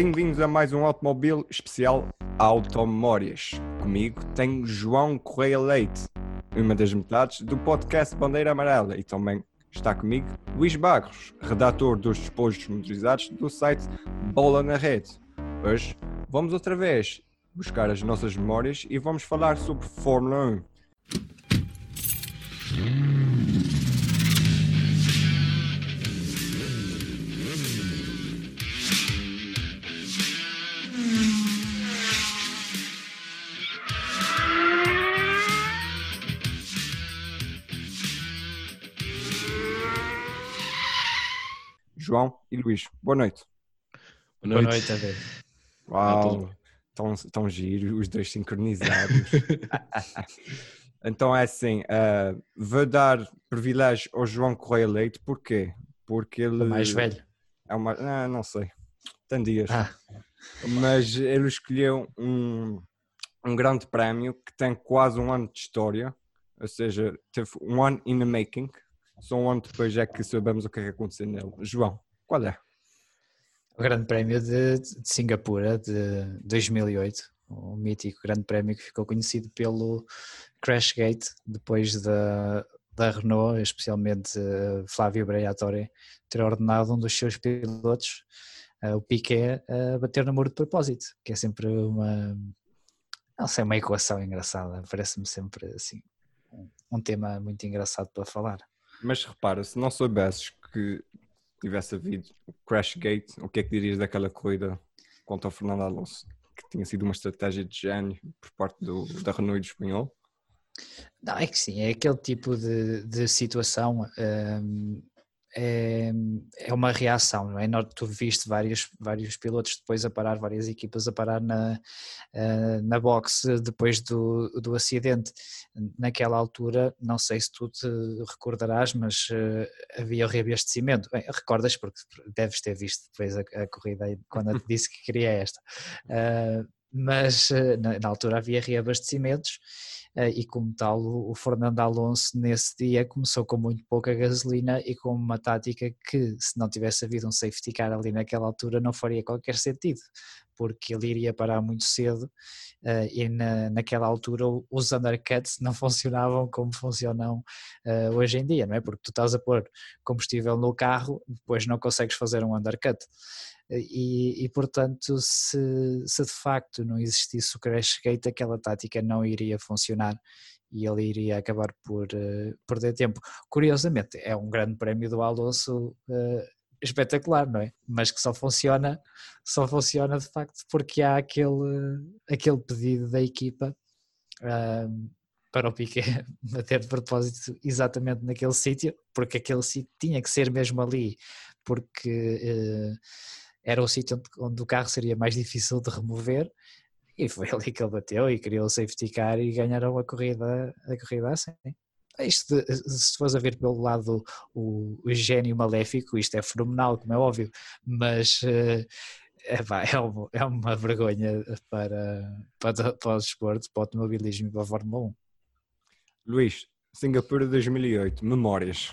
bem-vindos a mais um Automóvel especial Automórias. Comigo tenho João Correia Leite, uma das metades do podcast Bandeira Amarela, e também está comigo Luís Barros, redator dos dispositivos motorizados do site Bola na Rede. Hoje vamos outra vez buscar as nossas memórias e vamos falar sobre Fórmula 1. João e Luís. Boa noite. Boa noite, Boa noite Uau, tão, tão giro, os dois sincronizados. então é assim, uh, vou dar privilégio ao João Correia Leite, porquê? Porque ele... O mais velho. É uma... Ah, não sei, tem dias. Ah. Mas ele escolheu um, um grande prémio que tem quase um ano de história, ou seja, teve um ano in the making, só um ano depois é que sabemos o que é que aconteceu nele. João, qual é? O Grande Prémio de, de Singapura de 2008, o mítico Grande Prémio que ficou conhecido pelo Crashgate, depois da, da Renault, especialmente uh, Flávio Briatore, ter ordenado um dos seus pilotos, uh, o Piquet, a bater no muro de propósito, que é sempre uma, não sei, uma equação engraçada, parece-me sempre assim, um, um tema muito engraçado para falar. Mas repara, se não soubesses que tivesse havido crash gate, o que é que dirias daquela corrida contra o Fernando Alonso? Que tinha sido uma estratégia de gênio por parte do, da Renault e do espanhol? Não, é que sim, é aquele tipo de, de situação. Um, é, é uma reação, não é? Tu viste vários, vários pilotos depois a parar, várias equipas a parar na, eh, na box depois do, do acidente. Naquela altura, não sei se tu te recordarás, mas eh, havia o reabastecimento. Bem, recordas porque deves ter visto depois a, a corrida quando eu te disse que queria esta. Mas na, na altura havia reabastecimentos eh, e como tal o Fernando Alonso nesse dia começou com muito pouca gasolina e com uma tática que se não tivesse havido um safety car ali naquela altura não faria qualquer sentido, porque ele iria parar muito cedo eh, e na, naquela altura os undercuts não funcionavam como funcionam eh, hoje em dia, não é? Porque tu estás a pôr combustível no carro, depois não consegues fazer um undercut. E, e, portanto, se, se, de facto não existisse o crash gate, aquela tática não iria funcionar e ele iria acabar por uh, perder tempo. Curiosamente, é um grande prémio do Alonso uh, espetacular, não é? Mas que só funciona, só funciona de facto porque há aquele, aquele pedido da equipa uh, para o Piquet bater de propósito exatamente naquele sítio, porque aquele sítio tinha que ser mesmo ali, porque era o sítio onde, onde o carro seria mais difícil de remover e foi ali que ele bateu e criou o safety car e ganharam a corrida, a corrida assim. Isto, de, se fores a ver pelo lado o, o, gênio maléfico, isto é fenomenal, como é óbvio, mas uh, é, pá, é, uma, é, uma, vergonha para, para, para o desporto, para o automobilismo e para a Fórmula 1. Luís, Singapura 2008, memórias.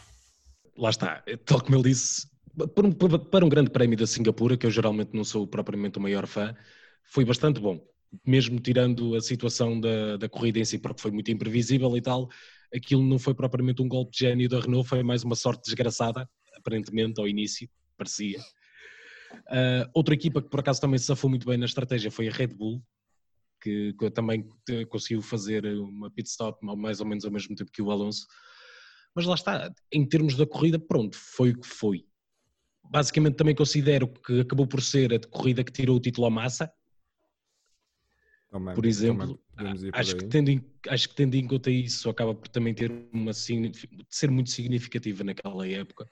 Lá está, tal como ele disse, para um, para um grande prémio da Singapura, que eu geralmente não sou propriamente o maior fã, foi bastante bom. Mesmo tirando a situação da, da corrida em si, porque foi muito imprevisível e tal, aquilo não foi propriamente um golpe de gênio da Renault, foi mais uma sorte desgraçada, aparentemente, ao início, parecia. Uh, outra equipa que por acaso também se safou muito bem na estratégia foi a Red Bull, que, que também conseguiu fazer uma pit stop mais ou menos ao mesmo tempo que o Alonso. Mas lá está, em termos da corrida, pronto, foi o que foi basicamente também considero que acabou por ser a corrida que tirou o título à massa. por exemplo, acho, que tendo em, acho que tendo em conta isso, acaba por também ter uma ser muito significativa naquela época.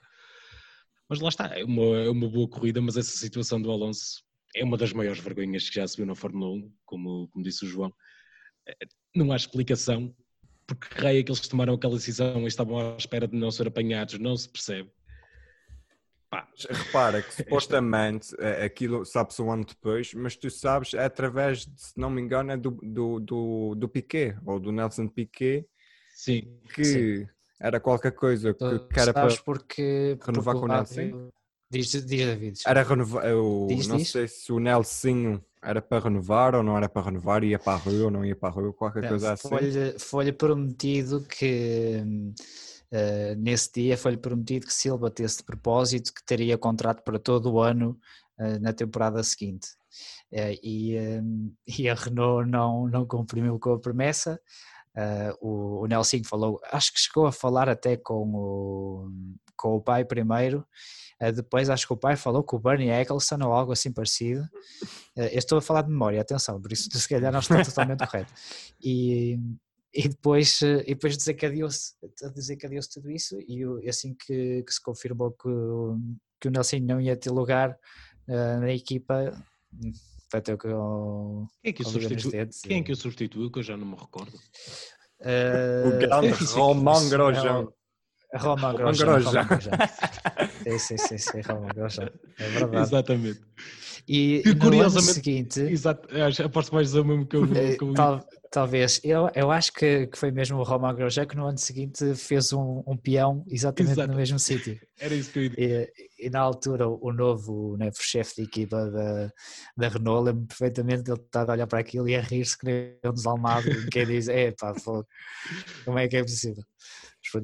Mas lá está, é uma, é uma boa corrida, mas essa situação do Alonso é uma das maiores vergonhas que já se viu na Fórmula 1, como, como disse o João. É, não há explicação porque é que eles tomaram aquela decisão e estavam à espera de não ser apanhados, não se percebe. Pá. Repara que supostamente é, aquilo sabe-se um ano depois, mas tu sabes, é através, de, se não me engano, é do, do, do, do Piquet, ou do Nelson Piquet, sim, que sim. era qualquer coisa que, que era para porque, renovar com o Nelson. Diz, diz David. Era renovar. Eu Diz, não diz. sei se o Nelsinho era para renovar ou não era para renovar, ia para a rua ou não ia para a rua, qualquer coisa assim. Foi-lhe foi-lhe prometido que eh, nesse dia foi-lhe prometido que se ele batesse de propósito que teria contrato para todo o ano eh, na temporada seguinte. Eh, e, hum, e a Renault não, não cumpriu com a promessa. O, o Nelson falou, acho que chegou a falar até com o, com o pai primeiro. depois acho que o pai falou com o Bernie Eccleston ou algo assim parecido. Eu estou a falar de memória, atenção, por isso se calhar não está totalmente correto. E, e depois, eh, e depois desencadeou-se desencadeou tudo isso e assim que, que se confirmou que, o- que o Nelson não ia ter lugar eh, na equipa, bateu com Quem é que o substituiu? Quem é que o substituiu? Que eu já não me recordo. Eh, O grande difícil. Roman Grosjean. Roman Roman Grosjean. Grosjean. Roman Grosjean. Sim, sim, sim, sim, Roman Grosjean. É verdade. Exatamente. E, E no ano curiosamente- seguinte, Exato. Acho- Aposto mais o mesmo que eu, Eh, que eu tal- talvez, eu, eu acho que, que foi mesmo o Roman Grosjean que no ano seguinte fez um, um peão exatamente Exato. no mesmo sítio. Era isso que eu ia dizer. E, e na altura o novo né, chefe de equipa da, da Renault lembro perfeitamente dele estar a olhar para aquilo e a rir-se que nem um desalmado, quem diz, é pá, como é que é possível?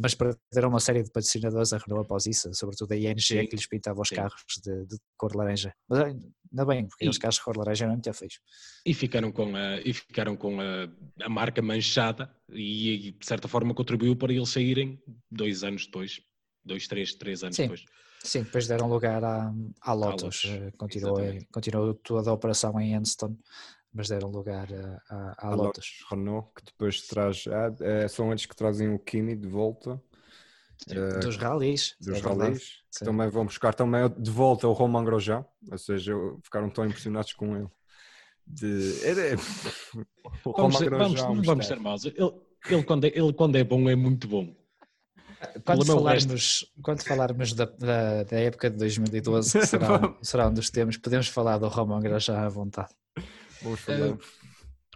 Mas perderam uma série de patrocinadores a Renault após isso, sobretudo a ING Sim. que lhes pintava os Sim. carros de, de cor laranja. Mas ainda bem, porque os carros de cor laranja eram muito feios. E ficaram com a, e ficaram com a, a marca manchada e, e, de certa forma contribuiu para eles saírem dois anos depois. Dois, três, três anos Sim. depois. Sim, depois deram lugar à, à Lotus. Lotus, eh, Continuou, exatamente. continuou toda a operação em Anston, mas deram lugar a- à A Lotus. Lotus Renault, que depois traz. ah, eh, são eles que trazem o Kimi de volta eh, Dos rallies. dos é também vão buscar também de volta o Roman Grosjean, ou seja, ficaram tão impressionados com ele. De, era- o Vamos, Roman ser, vamos, Grosjean, não vamos ser maus. Ele, ele, quando é, ele, quando é bom, é muito bom. Quando é falarmos, quando falarmos da, da, da época de 2012, que será, será um dos temas, podemos falar do Roman Grosjean à vontade. Falar.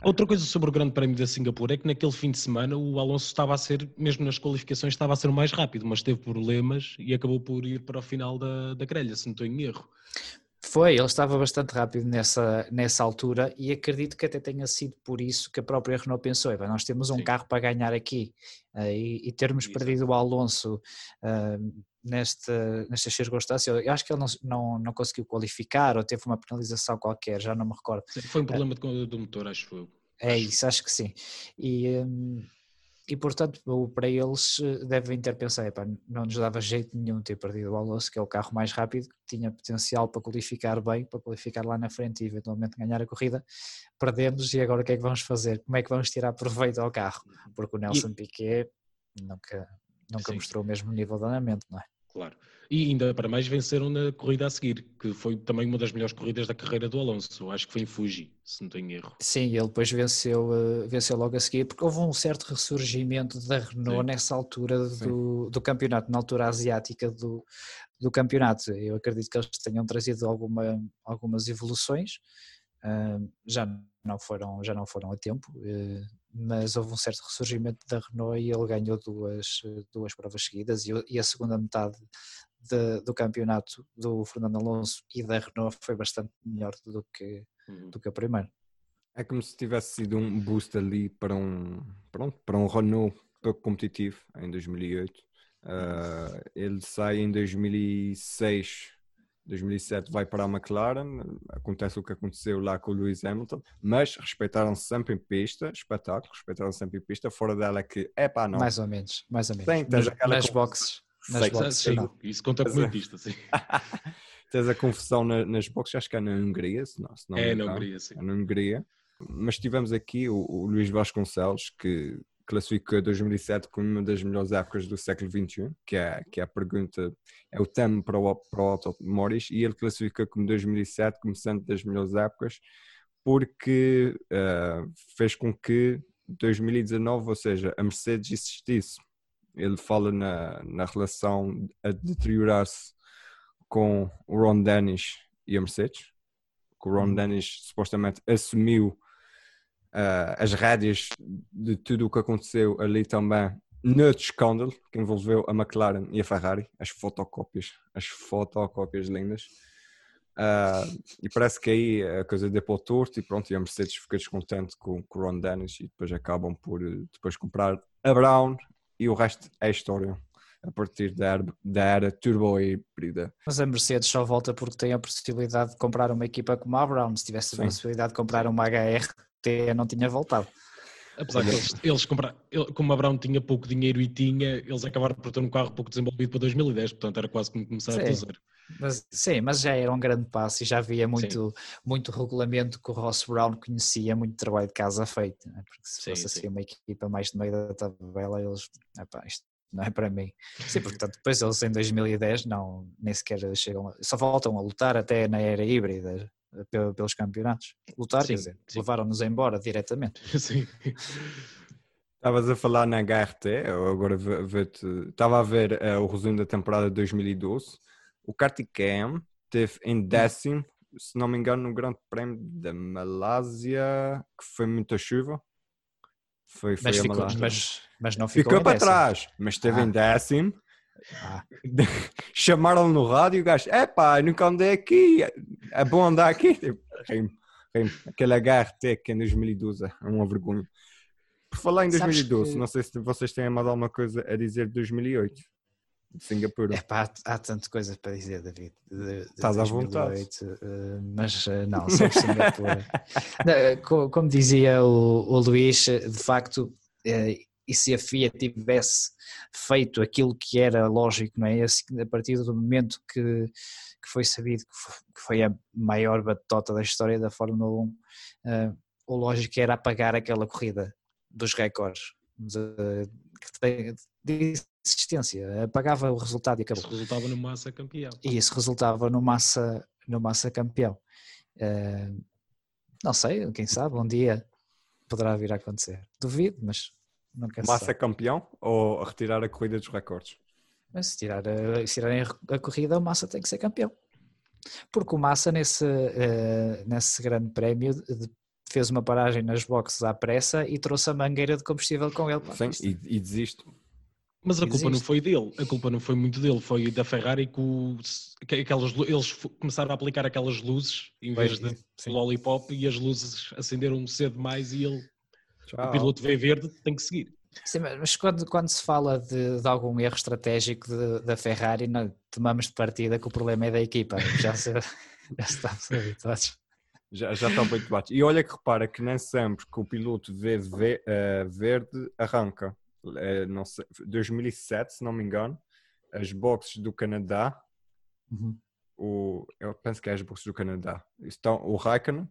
Outra coisa sobre o Grande Prémio da Singapura é que naquele fim de semana o Alonso estava a ser, mesmo nas qualificações, estava a ser o mais rápido, mas teve problemas e acabou por ir para o final da, da grelha, se não estou em erro. Foi, ele estava bastante rápido nessa, nessa altura e acredito que até tenha sido por isso que a própria Renault pensou, "Epá, nós temos um Sim. carro para ganhar aqui eh, e, e termos Exato. perdido o Alonso ah, nesta, nestas circunstâncias, eu acho que ele não, não, não conseguiu qualificar ou teve uma penalização qualquer, já não me recordo. Foi um problema de- do motor, acho eu. É Acho. isso, acho que sim. E, hum, e portanto, para eles eh, devem ter pensado, "Epá, não nos dava jeito nenhum ter perdido o Alonso, que é o carro mais rápido, que tinha potencial para qualificar bem, para qualificar lá na frente e eventualmente ganhar a corrida. Perdemos e agora o que é que vamos fazer? Como é que vamos tirar proveito ao carro? Porque o Nelson Piquet nunca, nunca Sim. mostrou o mesmo nível de andamento, não é? Claro. E ainda para mais venceram na corrida a seguir, que foi também uma das melhores corridas da carreira do Alonso. Acho que foi em Fuji, se não em erro. Sim, ele depois venceu, eh, venceu logo a seguir, porque houve um certo ressurgimento da Renault Sim. nessa altura do, do campeonato, na altura asiática do, do campeonato. Eu acredito que eles tenham trazido alguma, algumas evoluções, ah, já, não foram, já não foram a tempo, eh, mas houve um certo ressurgimento da Renault e ele ganhou duas, duas provas seguidas e, e a segunda metade de- do campeonato do Fernando Alonso e da Renault foi bastante melhor do que, Uhum. do que a primeira. É como se tivesse sido um boost ali para um, pronto, para um Renault pouco competitivo em 2008. Ah, ele sai em 2006, 2007 vai para a McLaren, acontece o que aconteceu lá com o Lewis Hamilton, mas respeitaram-se sempre em pista, espetáculo, respeitaram-se sempre em pista, fora dela é que, é pá, não, Mais ou menos, mais ou menos. Tem, tens nas aquela nas boxes. Nas Sei, boxes, Sim, não. isso conta como Mas é. em pista, sim. tens a confusão na- nas boxes, acho que é na Hungria, se não, se não É, não engano. queria, sim. na Hungria. Mas tivemos aqui o, o Luís Vasconcelos, que classificou 2007 como uma das melhores épocas do século XXI, que é, que é a pergunta, é o tema para o, para o Otto Morris, e ele classificou como 2007 como sendo das melhores épocas, porque eh, fez com que 2019, ou seja, a Mercedes existisse. Ele fala na, na relação a deteriorar-se com o Ron Dennis e a Mercedes, que o Ron Uhum. Dennis supostamente assumiu ah, as rédeas de tudo o que aconteceu ali também noutro escândalo que envolveu a McLaren e a Ferrari, as fotocópias, as fotocópias lindas. Uh, e parece que aí a coisa deu para o torto e pronto, e a Mercedes fica descontente com, com o Ron Dennis e depois acabam por eh, depois comprar a Brown e o resto é história a partir da era, da era turbo híbrida. Mas a Mercedes só volta porque tem a possibilidade de comprar uma equipa como a Brown. Se tivesse a Sim. possibilidade de comprar uma HRT, não tinha voltado. Apesar que eles, eles compraram, como a Brown tinha pouco dinheiro e tinha, eles acabaram por ter um carro pouco desenvolvido para 2010, portanto era quase como começar Sim. do zero. Mas, sim, mas já era um grande passo e já havia muito, muito regulamento que o Ross Brown conhecia, muito trabalho de casa feito. né? Porque se Sim, fosse sim. assim uma equipa mais no meio da tabela, eles, epá, isto não é para mim. Sim, portanto, depois eles em 2010 não, nem sequer chegam, a- só voltam a lutar até na era híbrida pelos campeonatos. Lutar, Sim, quer dizer, levaram-nos embora diretamente. Sim. Estavas a falar na HRT, eu agora ve-te- estava a ver eh, o resumo da temporada de 2012. O Kartikeyan teve em décimo, se não me engano, no Grande Prémio da Malásia, que foi muita chuva. Foi, foi Mas, a ficou, Malásia. mas, mas não ficou, Ficou em para décimo. trás, mas esteve Ah. em décimo. Ah. Chamaram no rádio e o gajo, epá, nunca andei aqui, é bom andar aqui. Tipo, rimo, rimo. Aquele HRT que em 2012 é uma vergonha. Por falar em Sabes 2012, que- não sei se vocês têm mais alguma coisa a dizer de 2008, de Singapura. Epá, há, há tanta coisa para dizer, David. de- de Estás à vontade. 2008, eh, mas eh, não, sobre Singapura. Eh, co- Como dizia o, o Luís, de facto, e se a FIA tivesse feito aquilo que era lógico, não é? A partir do momento que, que foi sabido que fo- que foi a maior batota da história da Fórmula 1, eh, o lógico era apagar aquela corrida dos recordes de, de- de existência, apagava o resultado e acabou. Isso resultava no Massa campeão. E isso resultava no massa, no massa campeão. Eh, não sei, quem sabe, um dia poderá vir a acontecer. Duvido, mas Massa sabe. campeão ou retirar a corrida dos recordes? Mas se, tirar a, se tirarem a corrida, o Massa tem que ser campeão. Porque o Massa, nesse, eh, nesse grande prémio, de- fez uma paragem nas boxes à pressa e trouxe a mangueira de combustível com ele. Sim, e, e desisto. Mas a culpa não foi dele, a culpa não foi muito dele, foi da Ferrari que, o- que aquelas, eles começaram a aplicar aquelas luzes em vez de sim. lollipop e as luzes acenderam cedo demais e ele, Tchau. o piloto vê verde, tem que seguir. Sim, mas quando, quando se fala de, de algum erro estratégico de- da Ferrari, não, tomamos de partida que o problema é da equipa. Já, se, já estamos habituados. Já, já estão bem debates. E olha que repara que nem sempre que o piloto vê ve- eh, verde arranca. Eh, não sei, 2007, se não me engano, as boxes do Canadá, Uhum. o, eu penso que é as boxes do Canadá, estão o Raikkonen,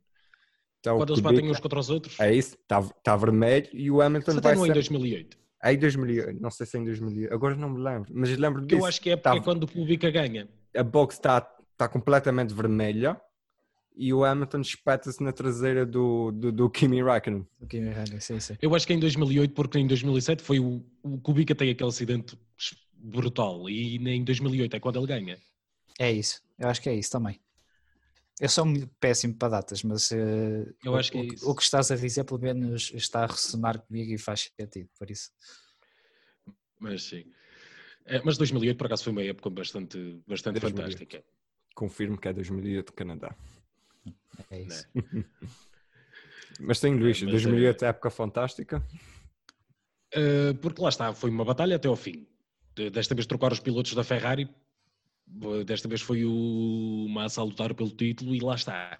está o Quando eles batem Kubica, uns contra os outros, é isso, está, está vermelho e o Hamilton isso vai é em ser... 2008. É em 2000, não sei se é em 2000, agora não me lembro, mas lembro disso. Eu acho que é, Tá- é quando o Kubica ganha. a box está está completamente vermelha e o Hamilton espeta-se na traseira do, do, do Kimi Raikkonen. O Kimi Raikkonen, sim, sim. Eu acho que é em 2008, porque em 2007 foi o, o Kubica tem aquele acidente brutal e em 2008 é quando ele ganha. É isso, eu acho que é isso também. Eu sou péssimo para datas, mas eh, Eu o, acho que é o- isso. o que estás a dizer pelo menos está a ressonar comigo e faz sentido, por isso. Mas sim. É, mas 2008 por acaso foi uma época bastante, bastante 2008. fantástica. Confirmo que é 2008 do Canadá. É isso. Mas sim, Luís, mas, 2008 é época fantástica. Uh, porque lá está, foi uma batalha até ao fim. De- Desta vez trocaram os pilotos da Ferrari, uh, desta vez foi o Massa a lutar pelo título e lá está.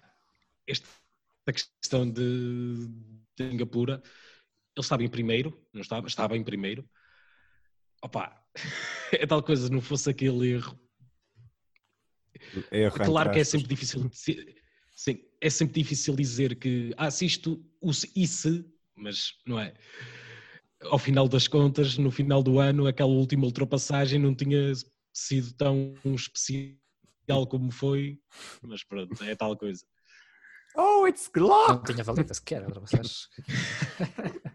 Esta questão de, de Singapura, ele estava em primeiro, não estava? Estava em primeiro. Opa, é tal coisa, não fosse aquele erro. Erro, Claro que é sempre difícil dizer, sim, é sempre difícil dizer que ah, se isto, e se, mas não é. Ao final das contas, no final do ano, aquela última ultrapassagem não tinha sido tão especial como foi, mas pronto, é tal coisa. Oh, it's Não Glock! tinha valido sequer, ultrapassagem.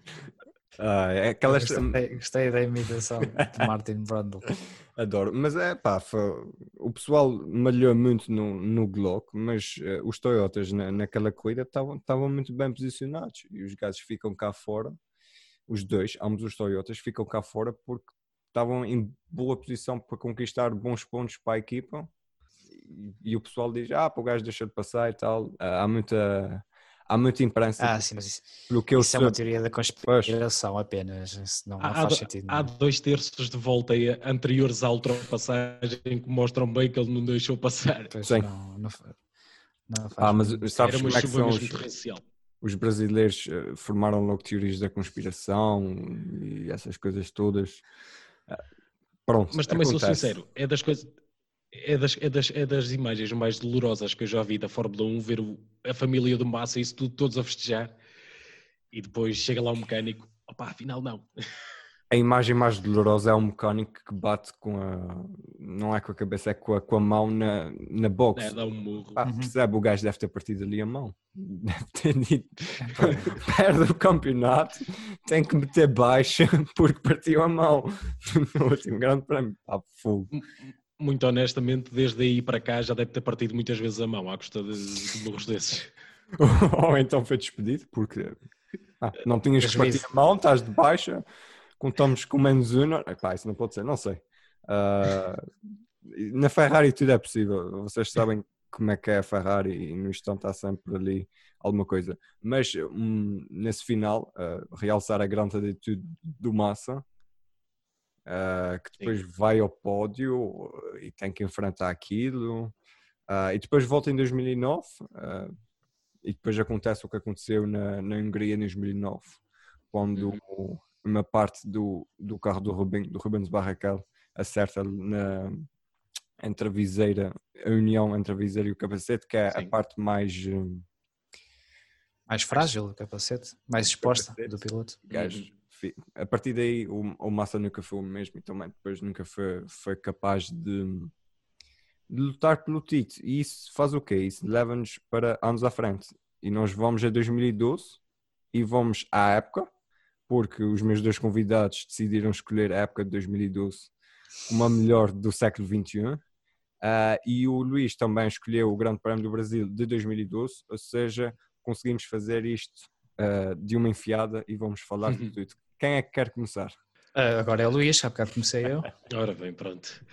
Ah, é aquelas... Gostei, gostei da imitação de Martin Brundle. Adoro. Mas é pá, foi- o pessoal malhou muito no, no Glock, mas eh, os Toyotas na, naquela corrida estavam estavam muito bem posicionados e os gajos ficam cá fora. os dois, ambos os Toyotas, ficam cá fora porque estavam em boa posição para conquistar bons pontos para a equipa e, e o pessoal diz, ah, o gajo deixa de passar e tal. Ah, há muita, há muita imprensa. Ah, sim, mas isso, pelo que eu isso é uma teoria da conspiração apenas. Isso não, não Há, faz do- sentido. há dois terços de volta aí anteriores à ultrapassagem que mostram bem que ele não deixou passar. Pois Sim. não, não, não faz Ah, mas sentido. sabes Era como é que são os, os brasileiros eh, formaram logo teorias da conspiração e essas coisas todas. Pronto, Mas também sou acontece. sincero, é das coisas. É das, é, das, é das imagens mais dolorosas que eu já vi da Fórmula 1, ver o- a família do Massa, isso tudo, todos a festejar, e depois chega lá um mecânico, opá, afinal não. A imagem mais dolorosa é um mecânico que bate com a. Não é com a cabeça, é com a, com a mão na, na box. É, dá um murro. Pá, Uhum. Percebe? O gajo deve ter partido ali a mão. Deve ter dito. Perde o campeonato, tem que meter baixa porque partiu a mão no último grande prémio. Pá, fogo. Muito honestamente, desde aí para cá já deve ter partido muitas vezes a mão à custa de, de murros desses. Ou então foi despedido porque ah, não tinhas que partir a mão, estás de baixa, contamos com menos uma. Epá, isso não pode ser, não sei. Ah, na Ferrari tudo é possível. Vocês sabem como é que é a Ferrari e no instante há sempre ali alguma coisa. Mas hum, nesse final, ah, realçar a grande atitude do Massa, ah, que depois vai ao pódio e tem que enfrentar aquilo. Ah, e depois volta em 2009 ah, e depois acontece o que aconteceu na, na Hungria em 2009, quando uma parte do, do carro do, Ruben, do Rubens Barrichello acerta na, entre a viseira, a união entre a viseira e o capacete, que é a Sim. parte mais hum, Mais frágil o capacete, mais exposta capacete. do piloto. gajo. A partir daí o, o Massa nunca foi o mesmo e também depois nunca foi, foi capaz de, de lutar pelo título. E isso faz o quê? Isso leva-nos para anos à frente. E nós vamos a 2012 e vamos à época, porque os meus dois convidados decidiram escolher a época de 2012 como a melhor do século XXI. Ah, e o Luís também escolheu o Grande Prémio do Brasil de 2012, ou seja, conseguimos fazer isto ah, de uma enfiada e vamos falar de tudo. Quem é que quer começar? Ah, agora é o Luís, há bocado comecei eu. Ora bem, pronto.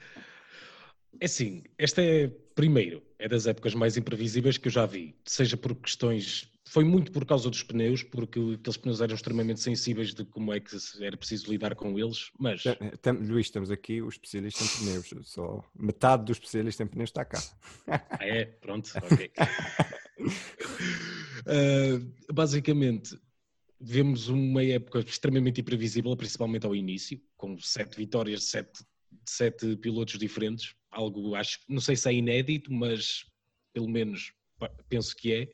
É assim, esta é, primeiro, é das épocas mais imprevisíveis que eu já vi, seja por questões, foi muito por causa dos pneus, porque aqueles pneus eram extremamente sensíveis de como é que era preciso lidar com eles, mas tem- Luís, temos aqui o especialista em pneus. Só metade do especialista em pneus está cá. Ah, é, pronto, ok. Ah, basicamente, vemos uma época extremamente imprevisível, principalmente ao início, com sete vitórias de sete, sete pilotos diferentes. Algo, acho, não sei se é inédito, mas pelo menos penso que é.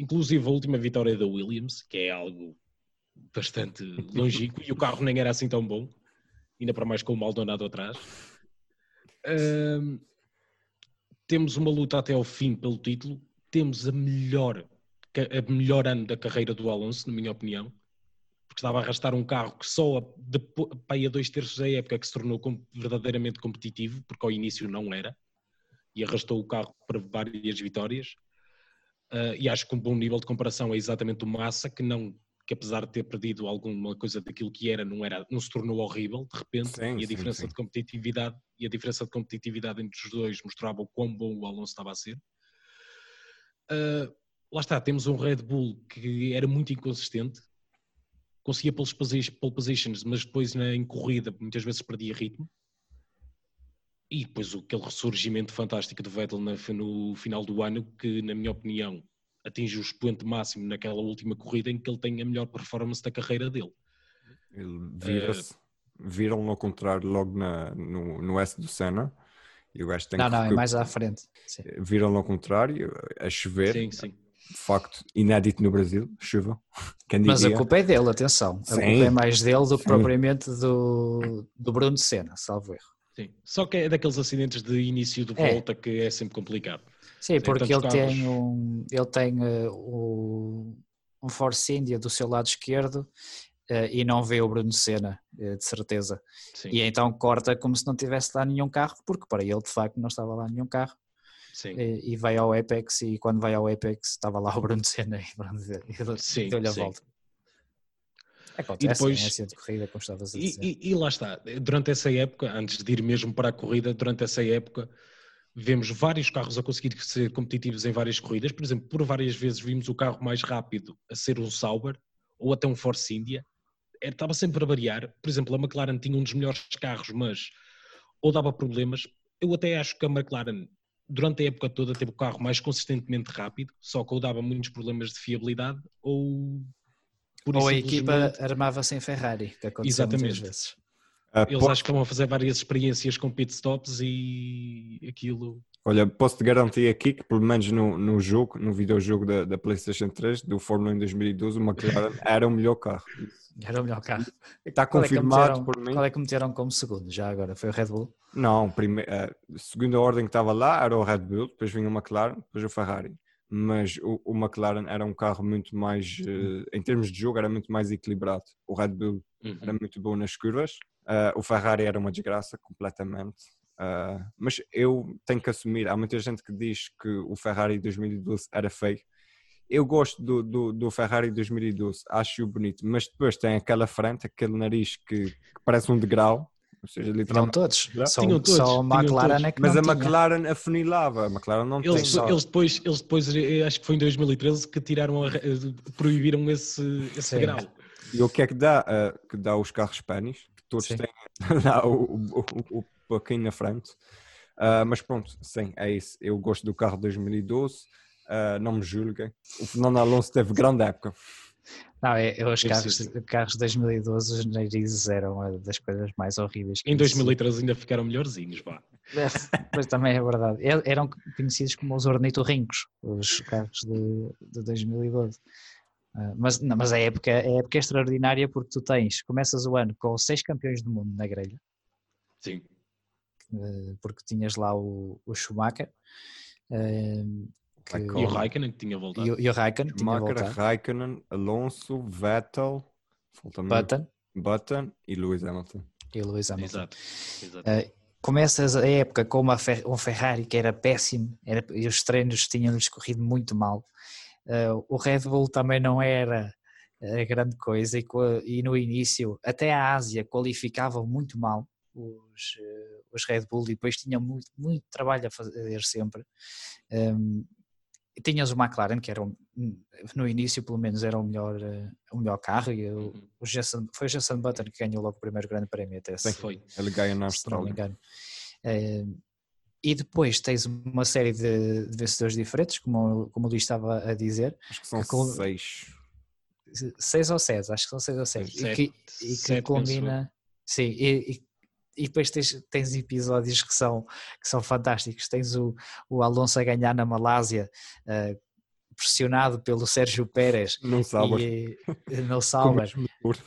Inclusive a última vitória da Williams, que é algo bastante longínquo, e o carro nem era assim tão bom, ainda para mais com o Maldonado atrás. Temos uma luta até ao fim pelo título, temos a melhor, a melhor ano da carreira do Alonso, na minha opinião, porque estava a arrastar um carro que só a, depo- para aí a dois terços da época que se tornou verdadeiramente competitivo, porque ao início não era, e arrastou o carro para várias vitórias. Ah, e acho que um bom nível de comparação é exatamente o Massa, que não que apesar de ter perdido alguma coisa daquilo que era, não, era, não se tornou horrível de repente, Sim, e a sim, diferença sim. de competitividade e a diferença de competitividade entre os dois mostrava o quão bom o Alonso estava a ser. Ah, lá está, temos um Red Bull que era muito inconsistente, conseguia pole posi- pole positions, mas depois na, corrida muitas vezes perdia ritmo. E depois o- aquele ressurgimento fantástico do Vettel no final do ano, que na minha opinião atinge o expoente máximo naquela última corrida em que ele tem a melhor performance da carreira dele. Ele vira-se, viram ao contrário logo na, no, no S do Senna. E o gajo tem Não, que não, é mais à frente. Sim. Viram ao contrário, a chover. Sim, sim. Facto inédito no Brasil, chuva. Mas a culpa é dele, atenção. A Sim. culpa é mais dele do que Sim. propriamente do, do Bruno Senna, salvo erro. Sim. Só que é daqueles acidentes de início de É. volta que é sempre complicado. Sim, porque ele tem, um, ele tem eh, o- um Force India do seu lado esquerdo eh, e não vê o Bruno Senna, eh, de certeza. Sim, E então corta como se não tivesse lá nenhum carro, porque para ele de facto não estava lá nenhum carro. sim. E, e vai ao Apex e quando vai ao Apex estava lá o Bruno Senna e pronto, e deu-lhe a volta. Acontece, E depois- em essa de corrida, como estavas a E, dizer. e- e lá está, durante essa época, antes de ir mesmo para a corrida, durante essa época, vemos vários carros a conseguir ser competitivos em várias corridas. Por exemplo, por várias vezes vimos o carro mais rápido a ser um Sauber ou até um Force India. É, Estava sempre a variar. Por exemplo, a McLaren tinha um dos melhores carros, mas ou dava problemas. Eu até acho que a McLaren, durante a época toda, teve o carro mais consistentemente rápido, só que ou dava muitos problemas de fiabilidade ou. E Ou a equipa armava-se em Ferrari, que aconteceu muitas Exatamente. vezes. Ah, Eles po- acho que a fazer várias experiências com pitstops e aquilo. Olha, posso-te garantir aqui que, pelo menos no, no jogo, no videojogo da, da PlayStation 3, do Fórmula 1 em 2012, o McLaren era o melhor carro. Era o melhor carro. Está Qual é que confirmado meteram- por mim. Qual é que meteram como segundo já agora? Foi o Red Bull? Não, prime... a segunda ordem que estava lá era o Red Bull, depois vinha o McLaren, depois o Ferrari. Mas o, o McLaren era um carro muito mais, eh, em termos de jogo, era muito mais equilibrado. O Red Bull Uhum. era muito bom nas curvas. Ah, o Ferrari era uma desgraça, completamente. Ah, mas eu tenho que assumir, há muita gente que diz que o Ferrari de 2012 era feio. Eu gosto do, do, do Ferrari de 2012, acho-o bonito, mas depois tem aquela frente, aquele nariz que, que parece um degrau, ou seja, Tinham literalmente. todos. Só, Tinham todos, só a tinham McLaren todos. é que Mas não a tinha. McLaren afunilava, a McLaren não tem. Eles, só- eles depois, eles depois, eh, acho que foi em 2013 que tiraram a, eh, proibiram esse, esse Sim. grau. E o que é que dá, ah, que dá os carros Spanish? Que todos Sim. têm lá o, o, o, o pouquinho na frente. Ah, mas pronto, sim, é isso. Eu gosto do carro de 2012. ah, não me julguem. O Fernando Alonso teve grande época. Não, é, é os carros, carros de 2012, os narizes eram uma das coisas mais horríveis. Em existiam. 2013 ainda ficaram melhorzinhos, vá. Pois também é verdade. E- Eram conhecidos como os ornitorrincos, os carros de, de 2012. Ah, mas, não, mas a época, a época é extraordinária porque tu tens, começas o ano com seis campeões do mundo na grelha, Sim. eh, porque tinhas lá o, o Schumacher eh, que-. E o Raikkonen que tinha voltado. e, e o Raikkonen, tinha voltado, Raikkonen, Alonso, Vettel, falta Button Button e Lewis Hamilton. e Lewis Hamilton. Exato. Exato. Eh, começas a época com uma Fer- um Ferrari que era péssimo era, e os treinos tinham-lhes corrido muito mal. Eh, o Red Bull também não era a grande coisa e, e no início até a Ásia qualificavam muito mal os, eh, os Red Bull e depois tinham muito, muito trabalho a fazer sempre. Ehm, e tinhas o McLaren que era um- no início pelo menos era o melhor, eh, o melhor carro e o, Uhum. o foi o Jenson Button que ganhou logo o primeiro grande prémio até Sim, se- foi. Ele ganha na se não me Austrália. engano. Eh, e depois tens uma série de, de vencedores diferentes, como, como o Luís estava a dizer, Acho que são Que com- seis. seis ou sete, acho que são seis ou sete, e que, e que Sete, culmina, sim, e, e- e depois tens, tens episódios que são, que são fantásticos, tens o, o Alonso a ganhar na Malásia, eh, pressionado pelo Sérgio Pérez, Não e, eh, no Com Sauber, o motor.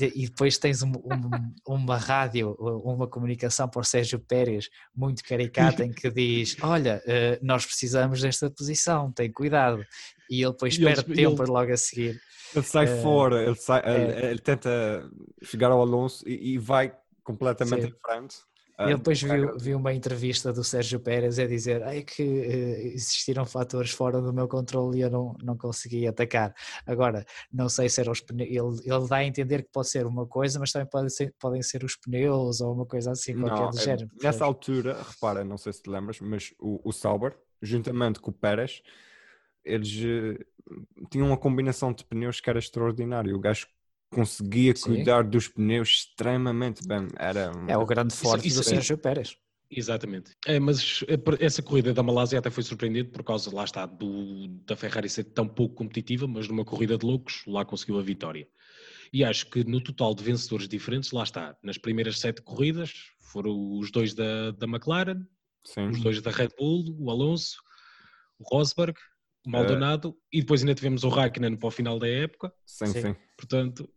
E depois tens um- um- uma rádio, uma comunicação para o Sérgio Pérez muito caricata em que diz: Olha, eh, nós precisamos desta posição, tem cuidado. E ele depois E perde tempo ele- logo a seguir. Ele sai Eh, fora, ele, sai, é. ele, ele tenta chegar ao Alonso e, e vai completamente Sim. em frente. E ele Ah, depois viu, viu uma entrevista do Sérgio Pérez a dizer é que eh, existiram fatores fora do meu controle e eu não, não consegui atacar. Agora, não sei se eram os pneus, ele, ele dá a entender que pode ser uma coisa, mas também pode ser, podem ser os pneus ou uma coisa assim, qualquer Não, do é- género. nessa altura, repara, não sei se te lembras, mas o, o Sauber, juntamente com o Pérez, eles eh, tinham uma combinação de pneus que era extraordinário. O gajo conseguia Sim. cuidar dos pneus extremamente bem. Era, É o grande forte isso do é- Sérgio Pérez. Exatamente. É, mas por- essa corrida da Malásia até foi surpreendente por causa, lá está, do, da Ferrari ser tão pouco competitiva, mas numa corrida de loucos, lá conseguiu a vitória. E acho que no total de vencedores diferentes, lá está, nas primeiras sete corridas, foram os dois da, da McLaren, Sim. os dois da Red Bull, o Alonso, o Rosberg, o Maldonado, e depois ainda tivemos o Raikkonen para o final da época, Sim, Sim. sim. portanto,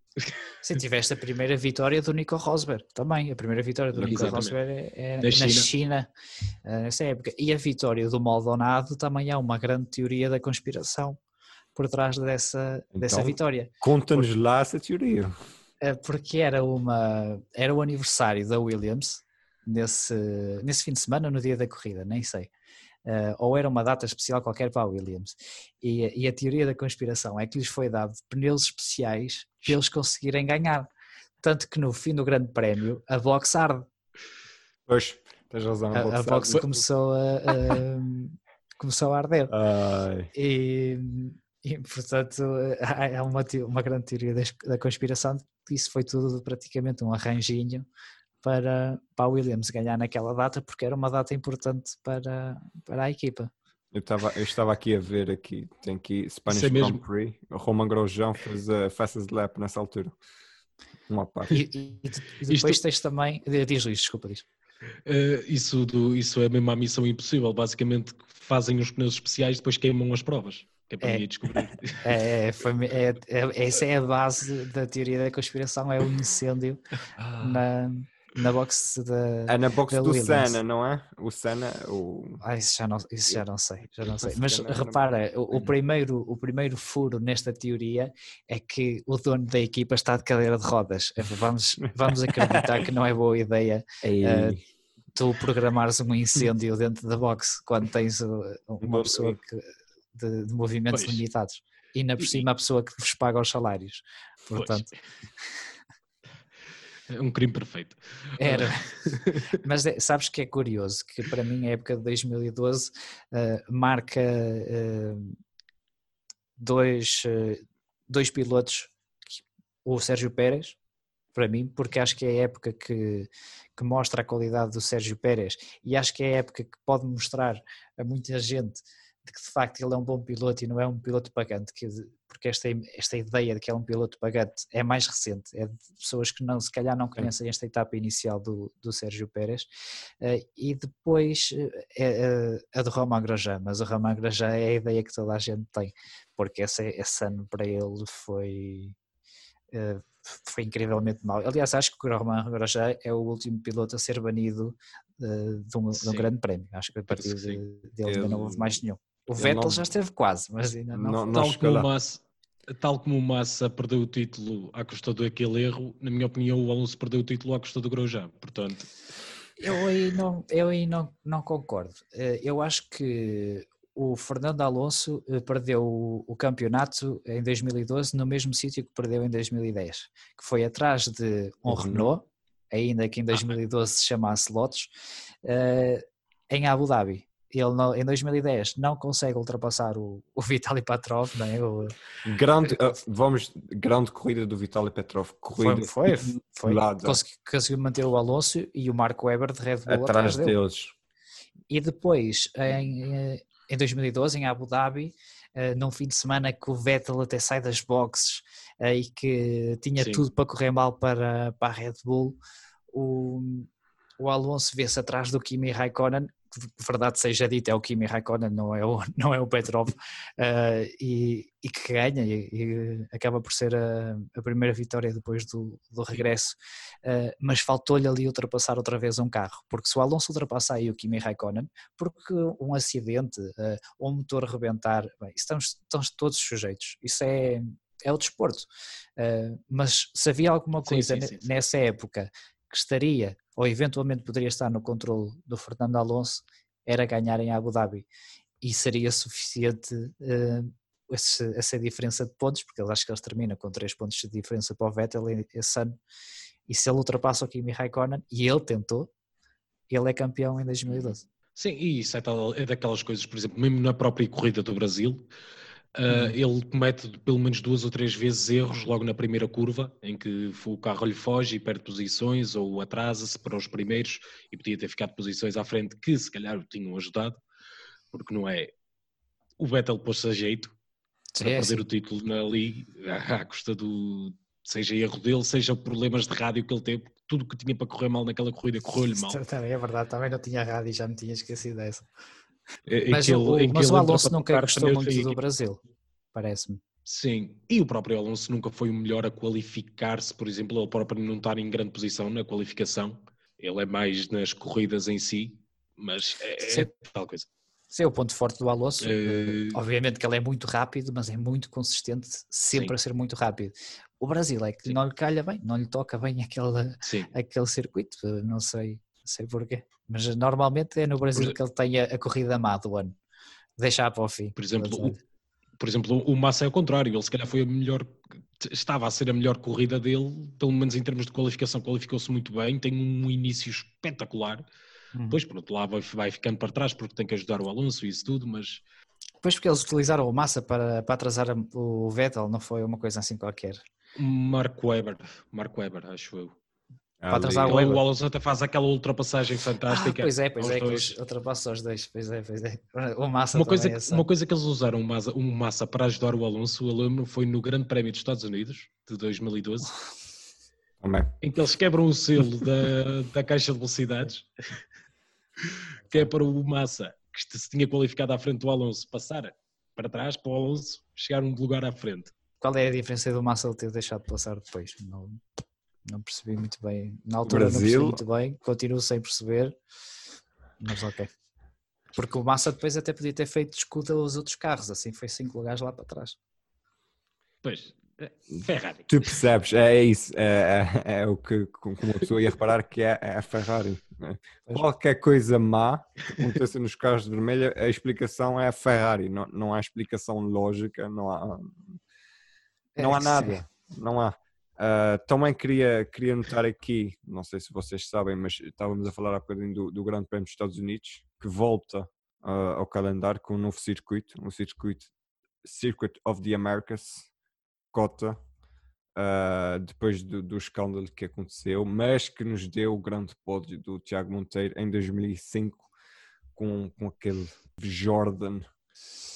Sim, tiveste a primeira vitória do Nico Rosberg também. A primeira vitória do Nico Exatamente. Rosberg é, é Na na China. China, eh, nessa época. E a vitória do Maldonado também é uma grande teoria da conspiração por trás dessa, dessa Então- vitória. Conta-nos lá essa teoria. Eh, Porque era, uma, era o aniversário da Williams nesse, nesse fim de semana, no dia da corrida, nem sei. Uh, ou era uma data especial qualquer para a Williams. E, e, a teoria da conspiração é que lhes foi dado pneus especiais para eles conseguirem ganhar. Tanto que no fim do Grande Prémio, a box arde. Pois, tens razão. A, a, a box começou a, a começou a arder. Ai. E, e, portanto, há uma, uma grande teoria da conspiração que isso foi tudo praticamente um arranjinho para, para a Williams ganhar naquela data, porque era uma data importante para, para a equipa. Eu estava, eu estava aqui a ver aqui, tem aqui Spanish é Grand Prix, o Roman Grosjean fez a fastest lap nessa altura. Uma parte. E, e, e depois Isto... tens também, diz Luís, desculpa, diz. Uh, isso, do, isso é mesmo a missão impossível, basicamente fazem os pneus especiais e depois queimam as provas. Que é para é, descobrir. É, foi, é, é, essa é a base da teoria da conspiração, é o incêndio ah. na, na box da. É na box do Williams. Senna, não é? O Senna. O... Ah, isso já não, isso já não sei, já não sei. Mas repara, o, o, primeiro, o primeiro furo nesta teoria é que o dono da equipa está de cadeira de rodas. É, vamos, vamos acreditar que não é boa ideia. Uh, tu programares um incêndio dentro da box quando tens uma pessoa que, de, de movimentos pois. limitados e na por cima a pessoa que vos paga os salários. Portanto. Pois. É um crime perfeito. Era. Mas é, sabes que é curioso que para mim a época de 2012 uh, marca uh, dois, uh, dois pilotos, o Sérgio Pérez, para mim, porque acho que é a época que, que mostra a qualidade do Sérgio Pérez e acho que é a época que pode mostrar a muita gente de que de facto ele é um bom piloto e não é um piloto pagante, que, porque esta, esta ideia de que é um piloto pagante é mais recente, é de pessoas que não, se calhar não conhecem esta etapa inicial do, do Sérgio Pérez, uh, e depois uh, é, a do Romain Grosjean, mas o Romain Grosjean é a ideia que toda a gente tem, porque esse, esse ano para ele foi... Uh, foi incrivelmente mau. Aliás, acho que o Romain Grosjean é o último piloto a ser banido de, de, um, de um, grande prémio. Acho que a partir de, dele ainda não houve mais nenhum. O Vettel não... já esteve quase, mas ainda não. não, tal, como o Massa, tal como o Massa perdeu o título à custa daquele erro, na minha opinião, o Alonso perdeu o título à custa do Grosjean. Portanto. Eu aí não, eu aí não, não concordo. Eh, eu acho que o Fernando Alonso eh, perdeu o campeonato em 2012 no mesmo sítio que perdeu em 2010, que foi atrás de um uhum. Renault, ainda que em 2012 se chamasse Lotus, eh, em Abu Dhabi ele no, em 2010 não consegue ultrapassar o, o Vitaly Petrov, não é? O, grande, uh, vamos, grande corrida do Vitaly Petrov. Corrida foi, foi, foi. Conseguiu, conseguiu, manter o Alonso e o Marco Weber de Red Bull atrás, atrás deles. E depois, em, eh, em 2012, em Abu Dhabi, uh, num fim de semana que o Vettel até sai das boxes uh, e que tinha Sim. tudo para correr mal para, para a Red Bull, o, o Alonso vê-se atrás do Kimi Raikkonen verdade seja dita, é o Kimi Raikkonen, não é o, não é o Petrov, uh, e, e, que ganha e, e, acaba por ser a, a primeira vitória depois do, do regresso, uh, mas faltou-lhe ali ultrapassar outra vez um carro, porque se o Alonso ultrapassa aí o Kimi Raikkonen, porque um acidente uh, ou um motor rebentar, bem, estamos, estamos todos sujeitos, isso é, é o desporto, mas se havia alguma coisa sim, sim, sim, nessa época que estaria ou eventualmente poderia estar no controle do Fernando Alonso era ganhar em Abu Dhabi e seria suficiente uh, esse, essa diferença de pontos, porque eu acho que eles terminam com 3 pontos de diferença para o Vettel esse ano e se ele ultrapassa o Kimi Raikkonen e ele tentou, ele é campeão em 2012. Sim, e isso é, tal, é daquelas coisas, por exemplo, mesmo na própria corrida do Brasil, Uh, ele comete pelo menos duas ou três vezes erros logo na primeira curva, em que o carro lhe foge e perde posições ou atrasa-se para os primeiros e podia ter ficado posições à frente que se calhar o tinham ajudado, porque não é. O Vettel pôs-se a jeito para é, perder sim. o título ali à custa do. Seja erro dele, seja problemas de rádio que ele teve, tudo que tinha para correr mal naquela corrida correu-lhe mal. Também é verdade, também não tinha rádio e já me tinha esquecido dessa. É, mas, o, mas o Alonso nunca gostou muito do Brasil, parece-me. Sim, e o próprio Alonso nunca foi o melhor a qualificar-se, por exemplo, ele próprio não estar em grande posição na qualificação, ele é mais nas corridas em si, mas é, é tal coisa. Esse é o ponto forte do Alonso. Uh... Obviamente que ele é muito rápido, mas é muito consistente, sempre Sim. a ser muito rápido. O Brasil é que Sim. não lhe calha bem, não lhe toca bem aquele, aquele circuito, não sei sei porquê. Mas normalmente é no Brasil que ele tem a, a corrida má do ano. Deixar para o fim. Por exemplo, o, por exemplo, o Massa é o contrário, ele se calhar foi a melhor, estava a ser a melhor corrida dele, pelo menos em termos de qualificação, qualificou-se muito bem, tem um início espetacular. Uhum. Depois, por outro lado, vai ficando para trás porque tem que ajudar o Alonso e isso tudo, mas. Depois, porque eles utilizaram o Massa para, para atrasar o Vettel, não foi uma coisa assim qualquer. Marco Weber, Marco Weber, acho eu. Para atrasar o Weber. O Alonso até faz aquela ultrapassagem fantástica. Ah, pois é, pois é, dois. ultrapassa os dois, pois é, pois é. O Massa uma coisa, é uma coisa que eles usaram um massa, um massa para ajudar o Alonso, eu lembro, foi no Grande Prémio dos Estados Unidos, de 2012, Também. em que eles quebram o selo da, da caixa de velocidades, que é para o Massa, que se tinha qualificado à frente do Alonso, passar para trás para o Alonso chegar um lugar à frente. Qual é a diferença do Massa ele ter deixado de passar depois? Não... Não percebi muito bem. Na altura Brasil... não percebi muito bem, continuo sem perceber, mas ok. Porque o Massa depois até podia ter feito escuta aos outros carros, assim foi cinco lugares lá para trás. Pois, é, Ferrari. Tu percebes, é isso, é, é, é o que como a pessoa ia reparar que é, é a Ferrari. Né? Qualquer coisa má que aconteça nos carros de vermelho, a explicação é a Ferrari, não, não há explicação lógica, não há, não há nada, não há. Uh, também queria, queria notar aqui, não sei se vocês sabem, mas estávamos a falar há bocadinho do, do Grande Prémio dos Estados Unidos, que volta uh, ao calendário com um novo circuito, um circuito Circuit of the Americas, cota, uh, depois do, do escândalo que aconteceu, mas que nos deu o grande pódio do Tiago Monteiro em 2005 com, com aquele Jordan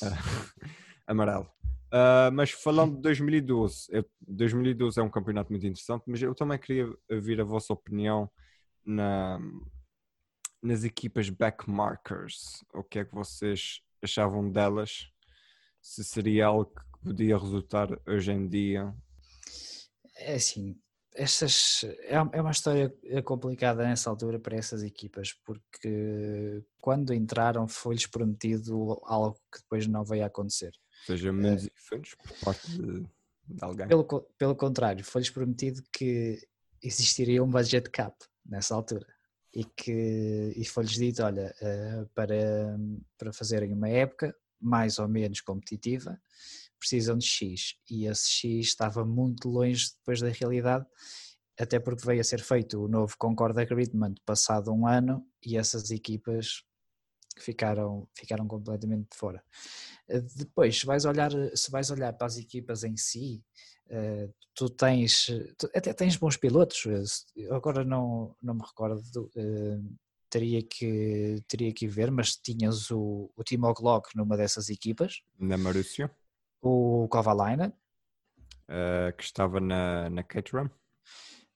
amarelo. Uh, mas falando de 2012, eu, 2012 é um campeonato muito interessante, mas eu também queria ouvir a vossa opinião na, nas equipas backmarkers. O que é que vocês achavam delas? Se seria algo que podia resultar hoje em dia? É assim, estas, é, é uma história complicada nessa altura para essas equipas, porque quando entraram foi-lhes prometido algo que depois não veio a acontecer seja menos é. efeitos por parte de, de alguém. Pelo, pelo contrário, foi-lhes prometido que existiria um budget cap nessa altura e que e foi-lhes dito, olha, uh, para, para fazerem uma época mais ou menos competitiva, precisam de X e esse X estava muito longe depois da realidade, até porque veio a ser feito o novo Concord Agreement passado um ano e essas equipas ficaram, ficaram completamente de fora. Eh, depois, se vais olhar, se vais olhar para as equipas em si, eh, tu tens, tu até tens bons pilotos, eh, agora não, não me recordo, teria que, teria que ver, mas tinhas o, o Timo Glock numa dessas equipas. Na Marúcia. O Kovalainen. Uh, que estava na, na Caterham.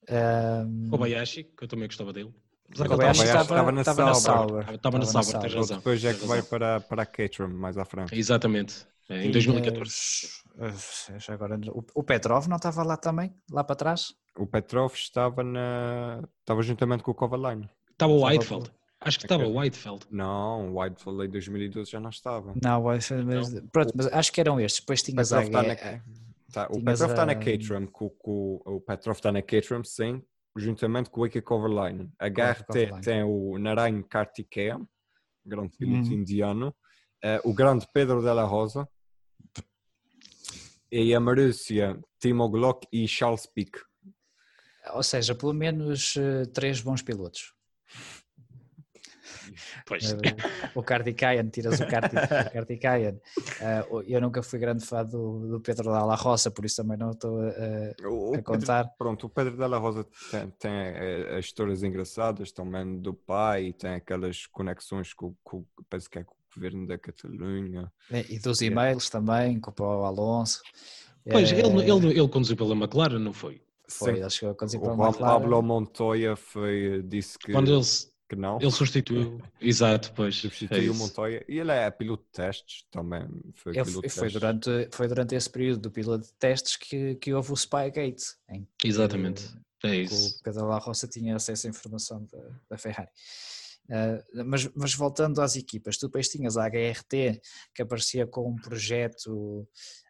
Um, Kobayashi, que eu também gostava dele. O Kobayashi estava, na Sauber. Estava na Sauber, tens razão. Depois é que vai para, para a Caterham, mais à frente. Exatamente, é, em 2014. Agora, o Petrov não estava lá também, lá para trás? O Petrov estava, na, estava juntamente com o Kovalainen. Estava o Whitefeld. Acho que estava o Whitefeld. Não, o Whitefeld em 2012 já não estava. Não, Whitefeld, mas, pronto, mas acho que eram estes. Depois tinhas a, na, tá, o Petrov está na Caterham, o Petrov está na Caterham, sim, juntamente com o Ike Kovalainen. A HRT tem o Narain Kartikeyan, grande piloto uhum. indiano, uh, o grande Pedro Della Rosa, e a Marúcia, Timo Glock e Charles Pick. Ou seja, pelo menos uh, três bons pilotos. Pois. Uh, o Kartikeyan, tiras o Kartikeyan. Uh, eu nunca fui grande fã do, do Pedro Dalla Roça, por isso também não estou a, a contar. Pedro, pronto, o Pedro Dalla Rosa tem, tem eh, as histórias engraçadas também do pai e tem aquelas conexões com, com penso que é com o governo da Catalunha. É, e dos e-mails é. também, com o Paulo Alonso. Pois, é... ele, ele, ele conduziu pela McLaren, não foi? Foi, Sim. acho que conduziu pela o McLaren. Pablo Montoya foi, disse que... Quando ele que não. Ele substituiu, exato, pois. Substituiu é o Montoya e ele é piloto de testes também. Foi, ele, foi, testes. Durante, foi durante esse período do piloto de testes que, que houve o Spygate. Em que, Exatamente, é isso. O Pedro La Roça tinha acesso à informação da, da Ferrari. Uh, mas, mas, voltando às equipas, tu depois tinhas a HRT que aparecia com um projeto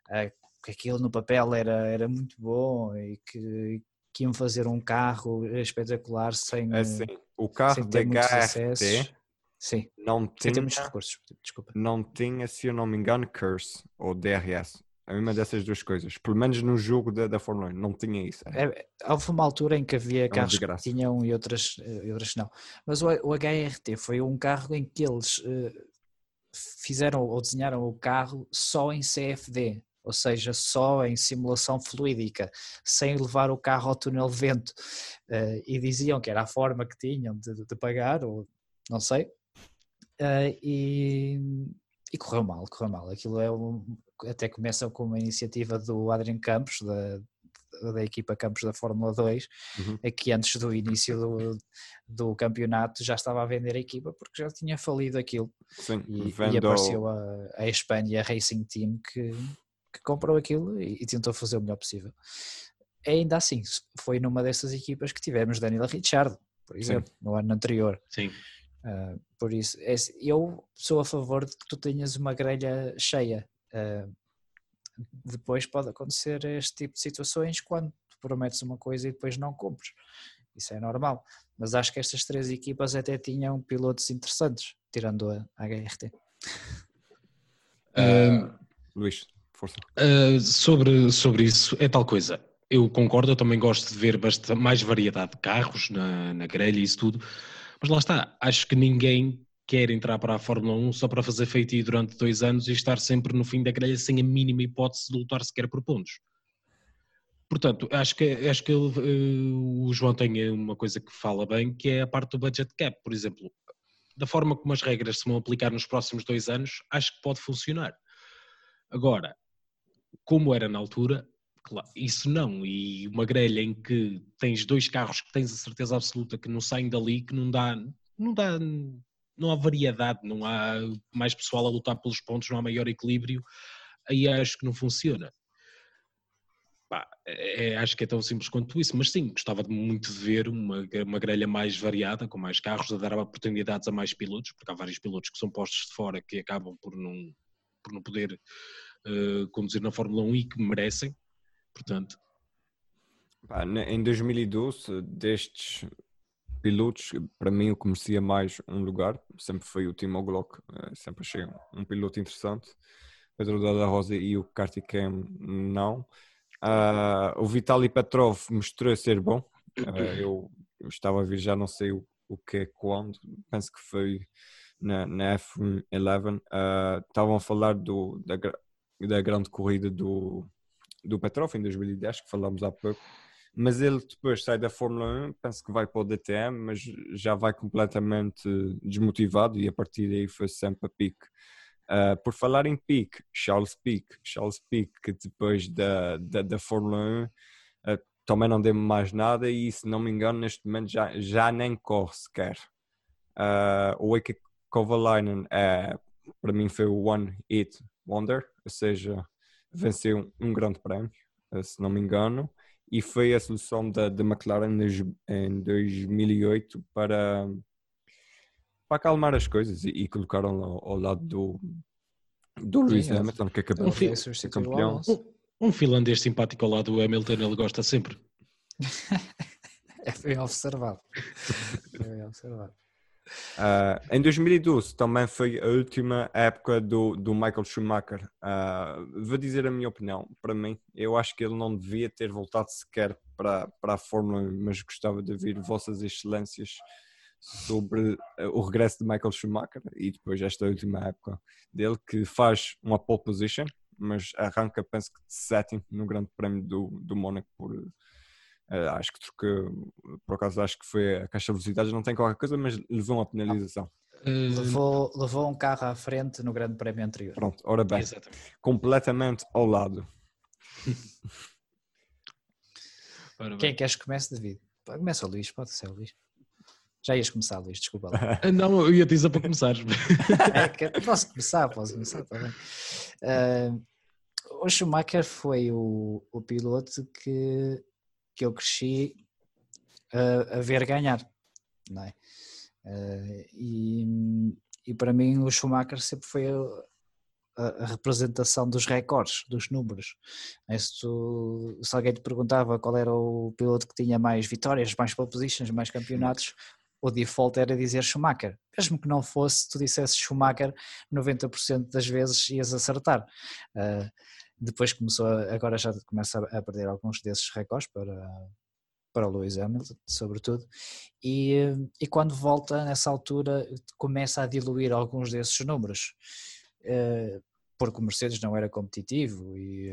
uh, que aquilo no papel era, era muito bom e que, que iam fazer um carro espetacular sem, É assim, o carro sem da HRT. Sim, não tinha, ter muitos recursos, desculpa. não tinha, se eu não me engano, Curse ou DRS. É uma dessas duas coisas. Pelo menos no jogo da, da Fórmula 1, não tinha isso. É, houve uma altura em que havia carros que tinham e outras, eh, e outras não. Mas o, o HRT foi um carro em que eles eh, fizeram ou desenharam o carro só em CFD, ou seja, só em simulação fluídica, sem levar o carro ao túnel de vento. Eh, e diziam que era a forma que tinham de, de pagar, ou não sei. Eh, e, e correu mal, correu mal. Aquilo é um, até começa com uma iniciativa do Adrian Campos, da, da equipa Campos da Fórmula 2, Uhum. é que antes do início do, do campeonato já estava a vender a equipa porque já tinha falido aquilo Sim, e, e apareceu a, a Espanha Racing Team que comprou aquilo e, e tentou fazer o melhor possível. Ainda assim, foi numa dessas equipas que tivemos Daniel Ricciardo, por exemplo, no ano anterior. Sim. Uh, por isso, é- eu sou a favor de que tu tenhas uma grelha cheia. Uh, depois pode acontecer este tipo de situações quando tu prometes uma coisa e depois não cumpres. Isso é normal. Mas acho que estas três equipas até tinham pilotos interessantes, tirando a HRT. Ah, Luís, força. Uh, sobre, sobre isso, é tal coisa. Eu concordo, eu também gosto de ver bastante, mais variedade de carros na, na grelha e isso tudo, mas lá está, acho que ninguém quer entrar para a Fórmula 1 só para fazer feitiço durante dois anos e estar sempre no fim da grelha sem a mínima hipótese de lutar sequer por pontos. Portanto, acho que, acho que ele, uh, o João tem uma coisa que fala bem, que é a parte do budget cap, por exemplo. Da forma como as regras se vão aplicar nos próximos dois anos, acho que pode funcionar. Agora, como era na altura, claro, isso não. E uma grelha em que tens dois carros que tens a certeza absoluta que não saem dali, que não dá, não dá, não há variedade, não há mais pessoal a lutar pelos pontos, não há maior equilíbrio, aí acho que não funciona. Pá, é- é- acho que é tão simples quanto isso, mas sim, gostava muito de ver uma, uma grelha mais variada, com mais carros, a dar oportunidades a mais pilotos, porque há vários pilotos que são postos de fora que acabam por não, por não poder eh, conduzir na Fórmula 1 e que merecem, portanto, em 2012, destes pilotos, para mim o que merecia mais um lugar sempre foi o Timo Glock, eh, sempre achei um, piloto interessante. Pedro Dada Rosa e o Kartikem não. Ah, o Vitaly Petrov mostrou ser bom. Ah, eu, estava a ver já não sei o, o que é quando, penso que foi na, na F11. Ah, estavam a falar do, da, da grande corrida do, do Petrov em 2010, que falámos há pouco. Mas ele depois sai da Fórmula 1, penso que vai para o DTM, mas já vai completamente desmotivado e a partir daí foi sempre a pique. Uh, por falar em pique, Charles Pique, Charles Pique, que depois da, da, da Fórmula 1 uh, também não deu mais nada e se não me engano neste momento já, já nem corre sequer. Uh, o Heikki Kovalainen é, para mim foi o One Hit Wonder, ou seja, venceu um grande prémio, uh, se não me engano, e foi a solução da, da McLaren em- em 2008 para, para acalmar as coisas e, e colocaram ao, ao lado do, do Lewis ele- Hamilton, que acabou de foi ser campeão. Um, um finlandês simpático ao lado do Hamilton, ele gosta sempre. É bem observado. É bem observado. Ah, em 2012 também foi a última época do, do Michael Schumacher. Ah, vou dizer a minha opinião. Para mim, eu acho que ele não devia ter voltado sequer para, para a Fórmula 1, mas gostava de ouvir vossas excelências sobre ah, o regresso de Michael Schumacher e depois esta última época dele, que faz uma pole position, mas arranca, penso que de sétimo no Grande Prémio do, do Mónaco por. Ah, acho que trocou, por acaso acho que foi a caixa de velocidades, não tem qualquer coisa, mas levou uma penalização. Eh, Levou, levou um carro à frente no grande prémio anterior. Pronto, ora bem, exatamente. completamente ao lado. Bem. Quem é que queres que comece, David? Começa o Luís, pode ser o Luís. Já ias começar, Luís, desculpa lá. Ah, Não, eu ia te dizer para começares. É posso começar, posso começar também. Ah, o Schumacher foi o, o piloto que, que eu cresci a, a ver ganhar, não é? Ah, e, e para mim o Schumacher sempre foi o- a, representação dos recordes, dos números. É, se, tu, se, alguém te perguntava qual era o piloto que tinha mais vitórias, mais pole positions, mais campeonatos, o default era dizer Schumacher. Mesmo que não fosse, tu dissesse Schumacher, 90% das vezes ias acertar. Uh, depois começou, a, agora já começa a perder alguns desses recordes para, para o Lewis Hamilton, sobretudo, e, e quando volta nessa altura começa a diluir alguns desses números. Eh, porque o Mercedes não era competitivo e,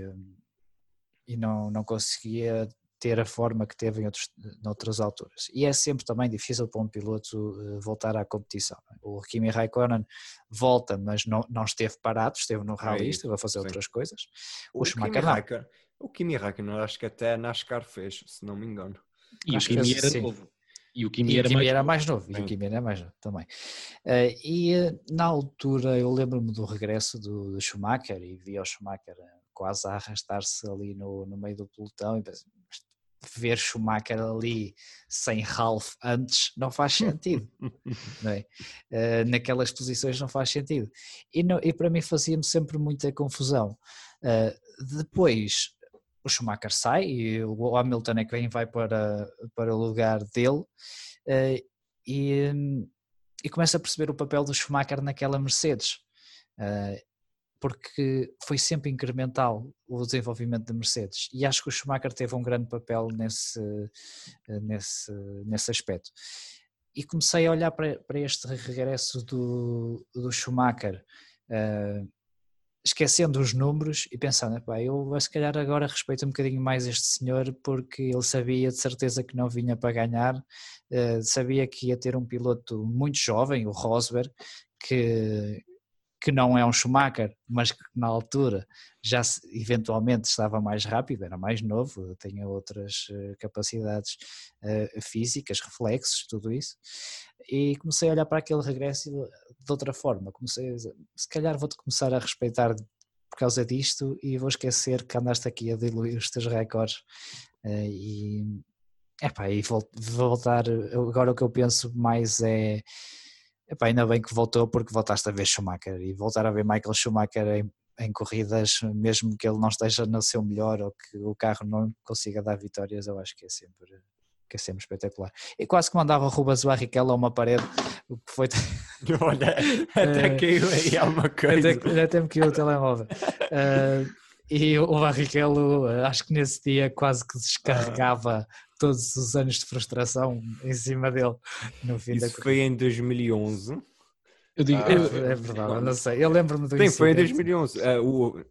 e não, não conseguia ter a forma que teve em outros, noutras alturas. E é sempre também difícil para um piloto eh, voltar à competição. É? O Kimi Raikkonen volta, mas não, não esteve parado, esteve no rally, é esteve a fazer Sim. outras coisas. O, o Schumacher não. O Kimi Raikkonen acho que até a NASCAR fez, se não me engano. E acho o Kimi era sim. novo. E o Kimi, e era, Kimi mais era, mais novo. E o Kimi era mais novo também. Uh, e uh, na altura eu lembro-me do regresso do, do, Schumacher e vi o Schumacher quase a arrastar-se ali no, no meio do pelotão e pensei, ver Schumacher ali sem Ralph antes não faz sentido. não é? uh, naquelas posições não faz sentido. E, não, e para mim fazia-me sempre muita confusão. Uh, depois o Schumacher sai e o Hamilton é quem vai para, para o lugar dele uh, e, e começa a perceber o papel do Schumacher naquela Mercedes uh, porque foi sempre incremental o desenvolvimento da Mercedes e acho que o Schumacher teve um grande papel nesse, eh, nesse, nesse aspecto. E comecei a olhar para, para este regresso do, do Schumacher uh, esquecendo os números e pensando, eu se calhar agora respeito um bocadinho mais este senhor porque ele sabia de certeza que não vinha para ganhar, uh, sabia que ia ter um piloto muito jovem, o Rosberg, que, que não é um Schumacher, mas que na altura já eventualmente estava mais rápido, era mais novo, tinha outras eh, capacidades uh, físicas, reflexos, tudo isso. E comecei a olhar para aquele regresso de outra forma. Comecei a dizer, se calhar vou-te começar a respeitar por causa disto e vou esquecer que andaste aqui a diluir os teus recordes. Uh, e, epá, e voltar, agora o que eu penso mais é Epá, ainda bem que voltou porque voltaste a ver Schumacher e voltar a ver Michael Schumacher em, em, corridas, mesmo que ele não esteja no seu melhor ou que o carro não consiga dar vitórias, eu acho que é sempre, que é sempre espetacular. E quase que mandava o Rubens Barrichello a uma parede, o que foi. Olha, até eh, caiu aí alguma coisa. Até, até me caiu o telemóvel. Uh, e o Barrichello, eh, acho que nesse dia quase que descarregava todos os anos de frustração em cima dele no fim Isso da foi em 2011. Eu digo, ah, eu, é verdade, não sei. Eu lembro-me do Sim, foi em 2011. Uh, ah, o,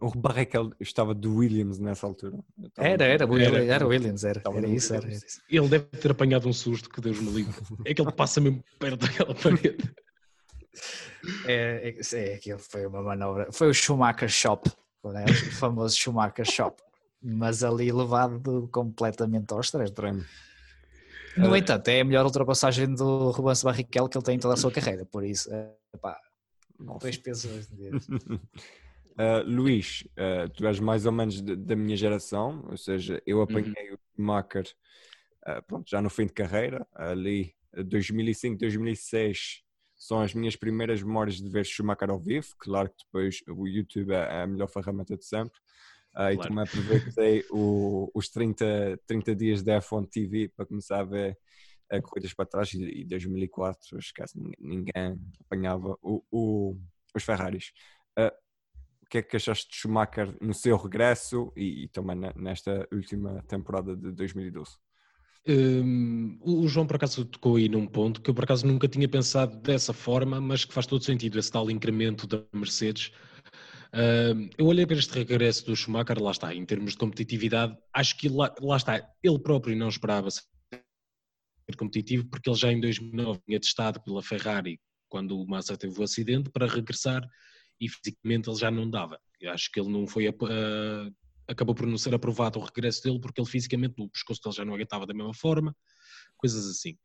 o Barrichello estava do Williams nessa altura. Era, era, era, era Williams, era, era isso, era isso. Ele deve ter apanhado um susto que Deus me livre. É que ele passa mesmo perto daquela parede. É, é, é, aquilo foi uma manobra. Foi o Schumacher Shop, né? o famoso Schumacher Shop mas ali levado completamente ao extremo. No uh, entanto, é a melhor ultrapassagem do Rubens Barrichello que ele tem em toda a sua carreira, por isso, pá, dois pesos uh, Luís, uh, tu és mais ou menos de, da minha geração, ou seja, eu uhum. apanhei uhum. o Schumacher uh, pronto, já no fim de carreira, ali 2005, 2006 são as minhas primeiras memórias de ver Schumacher ao vivo, claro que depois o YouTube é a melhor ferramenta de sempre, Uh, claro. E também aproveitei o, os 30, 30 dias da F1 TV para começar a ver uh, corridas para trás e, 2004, esquece, ninguém apanhava o, o, os Ferraris. Uh, o que é que achaste de Schumacher no seu regresso e, e também nesta última temporada de 2012? Um, o João por acaso tocou aí num ponto que eu por acaso nunca tinha pensado dessa forma, mas que faz todo sentido, esse tal incremento da Mercedes Uh, eu olhei para este regresso do Schumacher, lá está, em termos de competitividade, acho que lá, lá está, ele próprio não esperava ser competitivo, porque ele já em 2009 tinha testado pela Ferrari quando o Massa teve o acidente para regressar e fisicamente ele já não dava. Eu acho que ele não foi. Uh, acabou por não ser aprovado o regresso dele porque ele fisicamente o pescoço dele já não aguentava da mesma forma, coisas assim.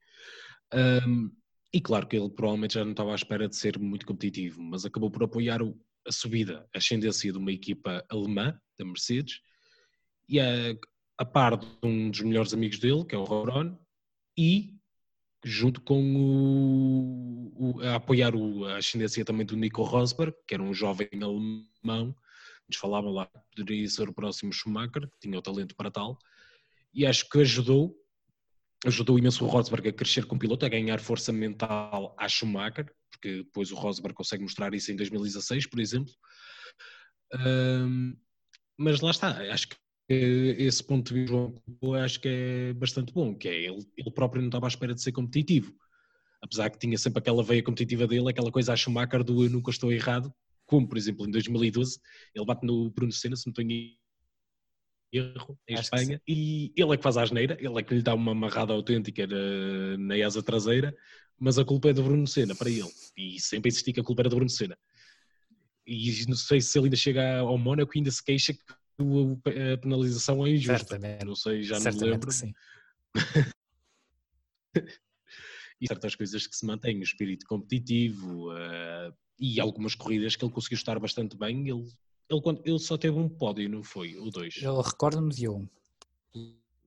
Um, e claro que ele provavelmente já não estava à espera de ser muito competitivo, mas acabou por apoiar o, a subida, a ascendência de uma equipa alemã, da Mercedes, e a, a par de um dos melhores amigos dele, que é o Ron, e junto com o, o a apoiar o, a ascendência também do Nico Rosberg, que era um jovem alemão, nos falavam lá que poderia ser o próximo Schumacher, que tinha o talento para tal, e acho que ajudou, ajudou imenso o Rosberg a crescer como piloto, a ganhar força mental à Schumacher, porque depois o Rosberg consegue mostrar isso em 2016, por exemplo. Um, mas lá está, acho que esse ponto de vista acho que é bastante bom, que é ele, ele próprio não estava à espera de ser competitivo. Apesar que tinha sempre aquela veia competitiva dele, aquela coisa a Schumacher do eu nunca estou errado, como por exemplo em 2012, ele bate no Bruno Senna, se não estou em erro, em acho Espanha, e ele é que faz a asneira, ele é que lhe dá uma amarrada autêntica na, na asa traseira, mas a culpa é do Bruno Senna para ele. E sempre insisti que a culpa era do Bruno Senna. E não sei se ele ainda chega ao Mónaco e ainda se queixa que a penalização é injusta. Certamente. Não sei, já não me lembro. sim. e certas coisas que se mantêm, o espírito competitivo uh, e algumas corridas que ele conseguiu estar bastante bem. Ele, ele, quando, ele só teve um pódio, não foi? Ou dois? Eu recordo-me de um.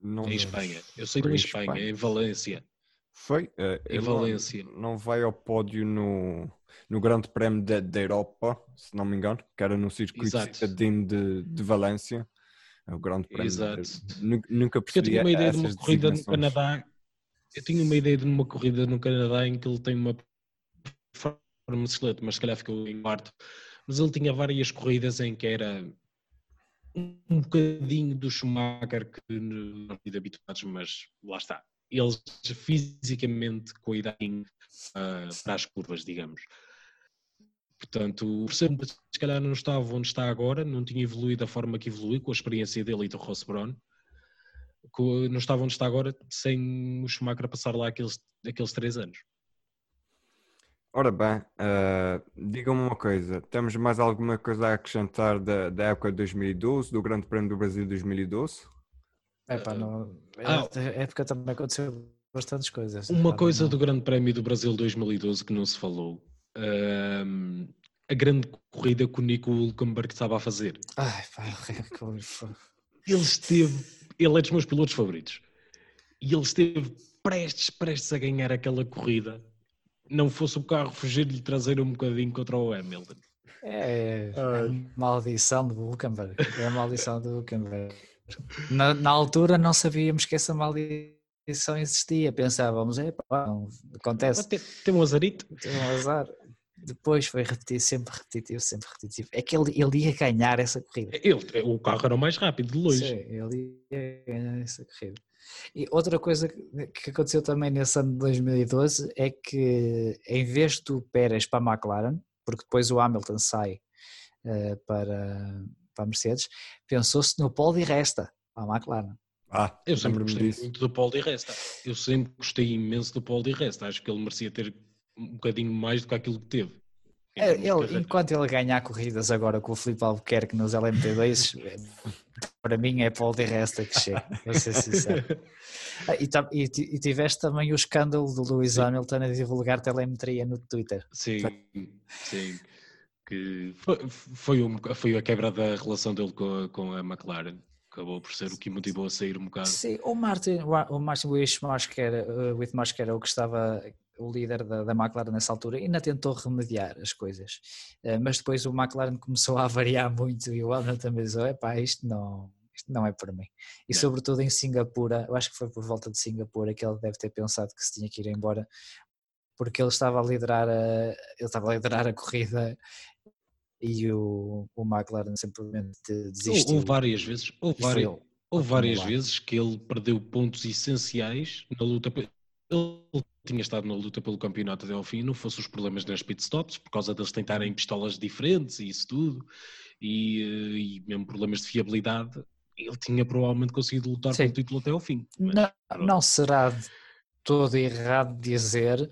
Não em Espanha. Eu sei de em Espanha, Espanha, em Valência. Foi? Uh, em Valência. Não, não vai ao pódio no no Grande Prémio da, da Europa, se não me engano, que era no circuito citadino de, de Valência. É o Grande Prémio. Exato. De, nunca percebi eu tinha uma ideia de uma corrida no Canadá. Eu tinha uma ideia de uma corrida no Canadá em que ele tem uma performance excelente, mas se calhar ficou em quarto. Mas ele tinha várias corridas em que era um bocadinho do Schumacher que não sido habituados, mas lá está. Eles fisicamente idade uh, para as curvas, digamos. Portanto, o se calhar não estava onde está agora, não tinha evoluído da forma que evoluiu, com a experiência dele e do Ross Brown, não estava onde está agora sem o Schumacher passar lá aqueles, aqueles três anos. Ora bem, uh, digam-me uma coisa, temos mais alguma coisa a acrescentar da, da época de 2012, do Grande Prémio do Brasil de 2012? É pá, não, ah, época também aconteceu bastantes coisas. Uma coisa não... do Grande Prémio do Brasil 2012 que não se falou a grande corrida que o Nico Hulkenberg estava a fazer. Ai, pá, ele esteve, ele é dos meus pilotos favoritos, e ele esteve prestes, prestes a ganhar aquela corrida. Não fosse o carro fugir-lhe trazer um bocadinho contra o Hamilton. É, é a maldição do Hulkenberg. É a maldição do Hulkenberg. Na, na, altura não sabíamos que essa maldição existia. Pensávamos, é pá, acontece. Tem, tem um azarito. Tem um azar. Depois foi repetido, sempre repetitivo, sempre repetitivo. É que ele, ele ia ganhar essa corrida. Ele, o carro era o mais rápido, de longe. Sim, ele ia ganhar essa corrida. E outra coisa que aconteceu também nesse ano de 2012 é que em vez do Pérez para a McLaren, porque depois o Hamilton sai uh, para, para a Mercedes, pensou-se no Paul de Resta para a McLaren. Ah, eu sempre gostei disso. muito do Paul de Resta. Eu sempre gostei imenso do Paul de Resta. Acho que ele merecia ter um bocadinho mais do que aquilo que teve. É, ele, enquanto ele ganhar corridas agora com o Filipe Albuquerque nos LMP2, para mim é Paul de Resta que chega, vou ser sincero. Ah, e, e, e, tiveste também o escândalo do Lewis sim. Hamilton a divulgar telemetria no Twitter. Sim, sim. Que foi, foi, um, foi a quebra da relação dele com a, com a McLaren acabou por ser o que motivou a sair um bocado. Sim, o Martin, o Martin que era, uh, que era o que estava o líder da, da McLaren nessa altura, ainda tentou remediar as coisas, uh, mas depois o McLaren começou a variar muito e o Hamilton também disse, epá, isto não, isto não é para mim. E não. sobretudo em Singapura, eu acho que foi por volta de Singapura que ele deve ter pensado que se tinha que ir embora, porque ele estava a liderar a, ele estava a liderar a corrida e o, o McLaren simplesmente desistiu. Houve várias vezes, houve várias, houve várias vezes que ele perdeu pontos essenciais na luta. Ele tinha estado na luta pelo campeonato até ao fim, não fosse os problemas nas pitstops, por causa deles tentarem pistolas diferentes e isso tudo, e, eh, e mesmo problemas de fiabilidade, ele tinha provavelmente conseguido lutar Sim. pelo título até ao fim. Mas, não, não será todo errado dizer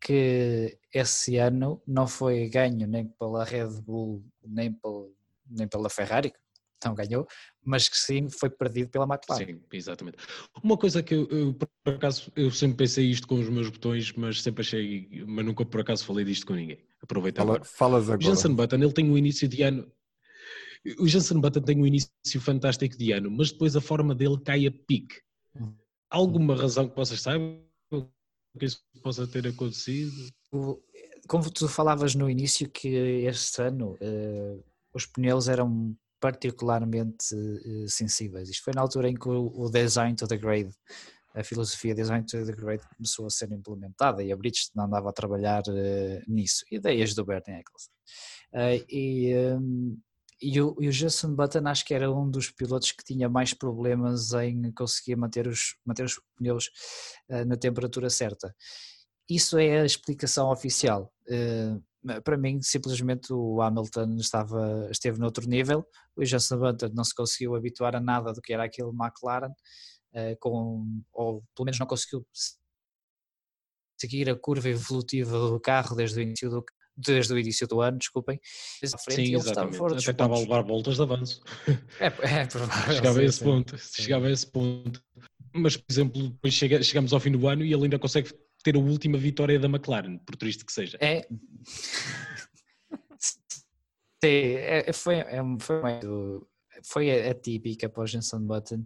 que esse ano não foi ganho nem pela Red Bull, nem, pel, nem pela Ferrari, não ganhou, mas que sim foi perdido pela McLaren. Sim, exatamente. Uma coisa que eu, eu, por acaso, eu sempre pensei isto com os meus botões, mas sempre achei, mas nunca por acaso falei disto com ninguém. Aproveita Fala, Falas agora. O Jensen Button, ele tem um início de ano, o Jensen Button tem um início fantástico de ano, mas depois a forma dele cai a pique. Alguma razão que vocês saibam? que isso possa ter acontecido. Como tu falavas no início que este ano uh, os pneus eram particularmente uh, sensíveis. Isto foi na altura em que o, o design to the grade, a filosofia design to the grade começou a ser implementada e a Bridgestone andava a trabalhar uh, nisso. Ideias do Bernie Eccleston. e um, e o, e o Jason Button acho que era um dos pilotos que tinha mais problemas em conseguir manter os, manter os pneus uh, na temperatura certa. Isso é a explicação oficial. Uh, para mim, simplesmente o Hamilton estava, esteve noutro nível, o Jason Button não se conseguiu habituar a nada do que era aquele McLaren, uh, com, ou pelo menos não conseguiu seguir a curva evolutiva do carro desde o início do, desde o início do ano, desculpem, frente, sim, exatamente. Estava Até estava a levar voltas de avanço. É, é provável. Chegava a esse ponto, chegava a esse ponto. Mas, por exemplo, depois chega, chegamos ao fim do ano e ele ainda consegue ter a última vitória da McLaren, por triste que seja. É. Sim, é, foi, é, foi, foi atípica para o Jenson Button.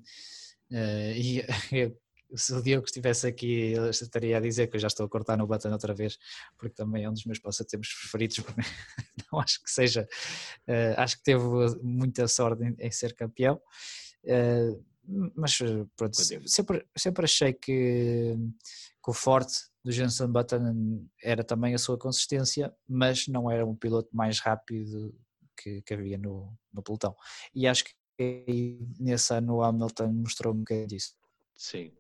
Uh, e se o Diogo estivesse aqui, ele estaria a dizer que eu já estou a cortar no button outra vez, porque também é um dos meus passatempos preferidos. Não acho que seja, uh, acho que teve muita sorte em, em ser campeão, uh, mas pronto, sempre, sempre achei que, que o forte do Jenson Button era também a sua consistência, mas não era um piloto mais rápido que, que havia no, no pelotão. E acho que nesse ano o Hamilton mostrou um bocadinho disso. Sim,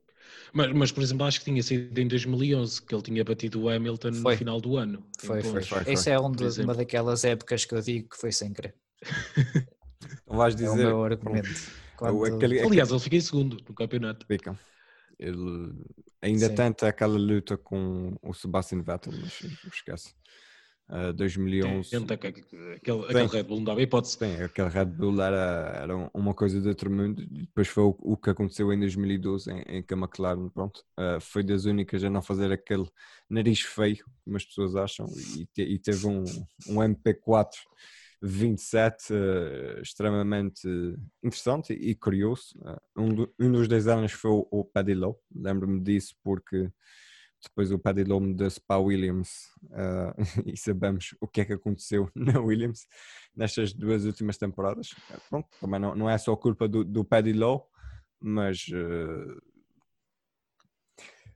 mas, mas, por exemplo, acho que tinha sido em 2011 que ele tinha batido o Hamilton foi. no final do ano. Foi, foi, foi, foi. Essa é um de, uma daquelas épocas que eu digo que foi sem querer. Não vais dizer. É o meu argumento. Quando... Aquele, Aliás, ele fica em segundo no campeonato. Fica. Ele ainda Sim. tenta aquela luta com o Sebastian Vettel, mas esquece. Uh, 2011. Tenta que, aquele, aquele Red Bull não dava hipótese. Bem, aquele Red Bull era, era uma coisa de outro mundo. Depois foi o, o que aconteceu em 2012 em, em que a McLaren pronto, uh, foi das únicas a não fazer aquele nariz feio, como as pessoas acham, e, te, e teve um, um MP4 27 uh, extremamente interessante e curioso. Uh, um, do, um, dos anos foi o, o Paddy Lowe, lembro-me disso porque depois o Paddy Lowe mudou-se para a Williams uh, e sabemos o que é que aconteceu na Williams nestas duas últimas temporadas. Pronto, também não, não é só culpa do, do Paddy Lowe, mas uh,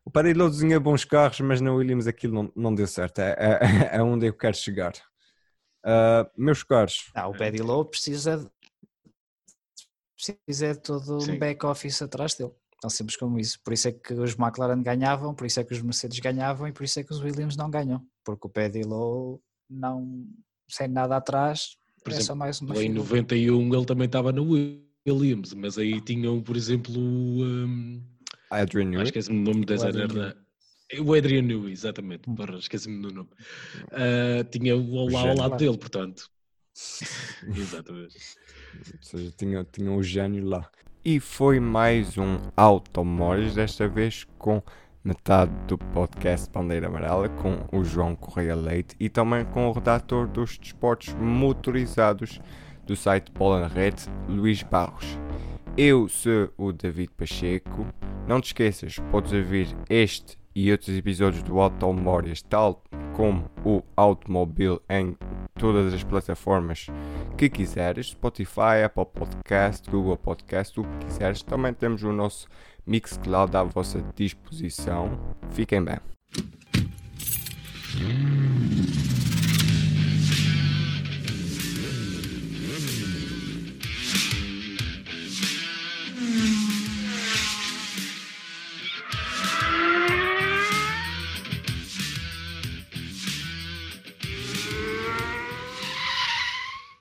o Paddy Lowe desenha bons carros, mas na Williams aquilo não, não deu certo. É, é, é onde eu quero chegar. Uh, meus caros. Ah, o Paddy Lowe precisa, precisa de todo Sim. um back-office atrás dele. Tão simples como isso. Por isso é que os McLaren ganhavam, por isso é que os Mercedes ganhavam e por isso é que os Williams não ganham. Porque o Paddy Lowe não, sem nada atrás, por é exemplo, só mais uma Em 91 ele também estava no Williams, mas aí tinham, por exemplo, um, Adrian Newey. Esqueci-me o nome da designer O Adrian Newey, exatamente. Hum. Esqueci-me do nome. Uh, tinha o lá ao lado dele, portanto. exatamente. Ou seja, tinha, tinha o gênio lá. E foi mais um Automóveis, desta vez com metade do podcast Bandeira Amarela, com o João Correia Leite e também com o redator dos desportos motorizados do site Bola na Rede, Luís Barros. Eu sou o David Pacheco. Não te esqueças, podes ouvir este e outros episódios do Automóveis, tal como o Automóvel em todas as plataformas que quiseres, Spotify, Apple Podcast, Google Podcast, o que quiseres. Também temos o nosso Mixcloud à vossa disposição. Fiquem bem.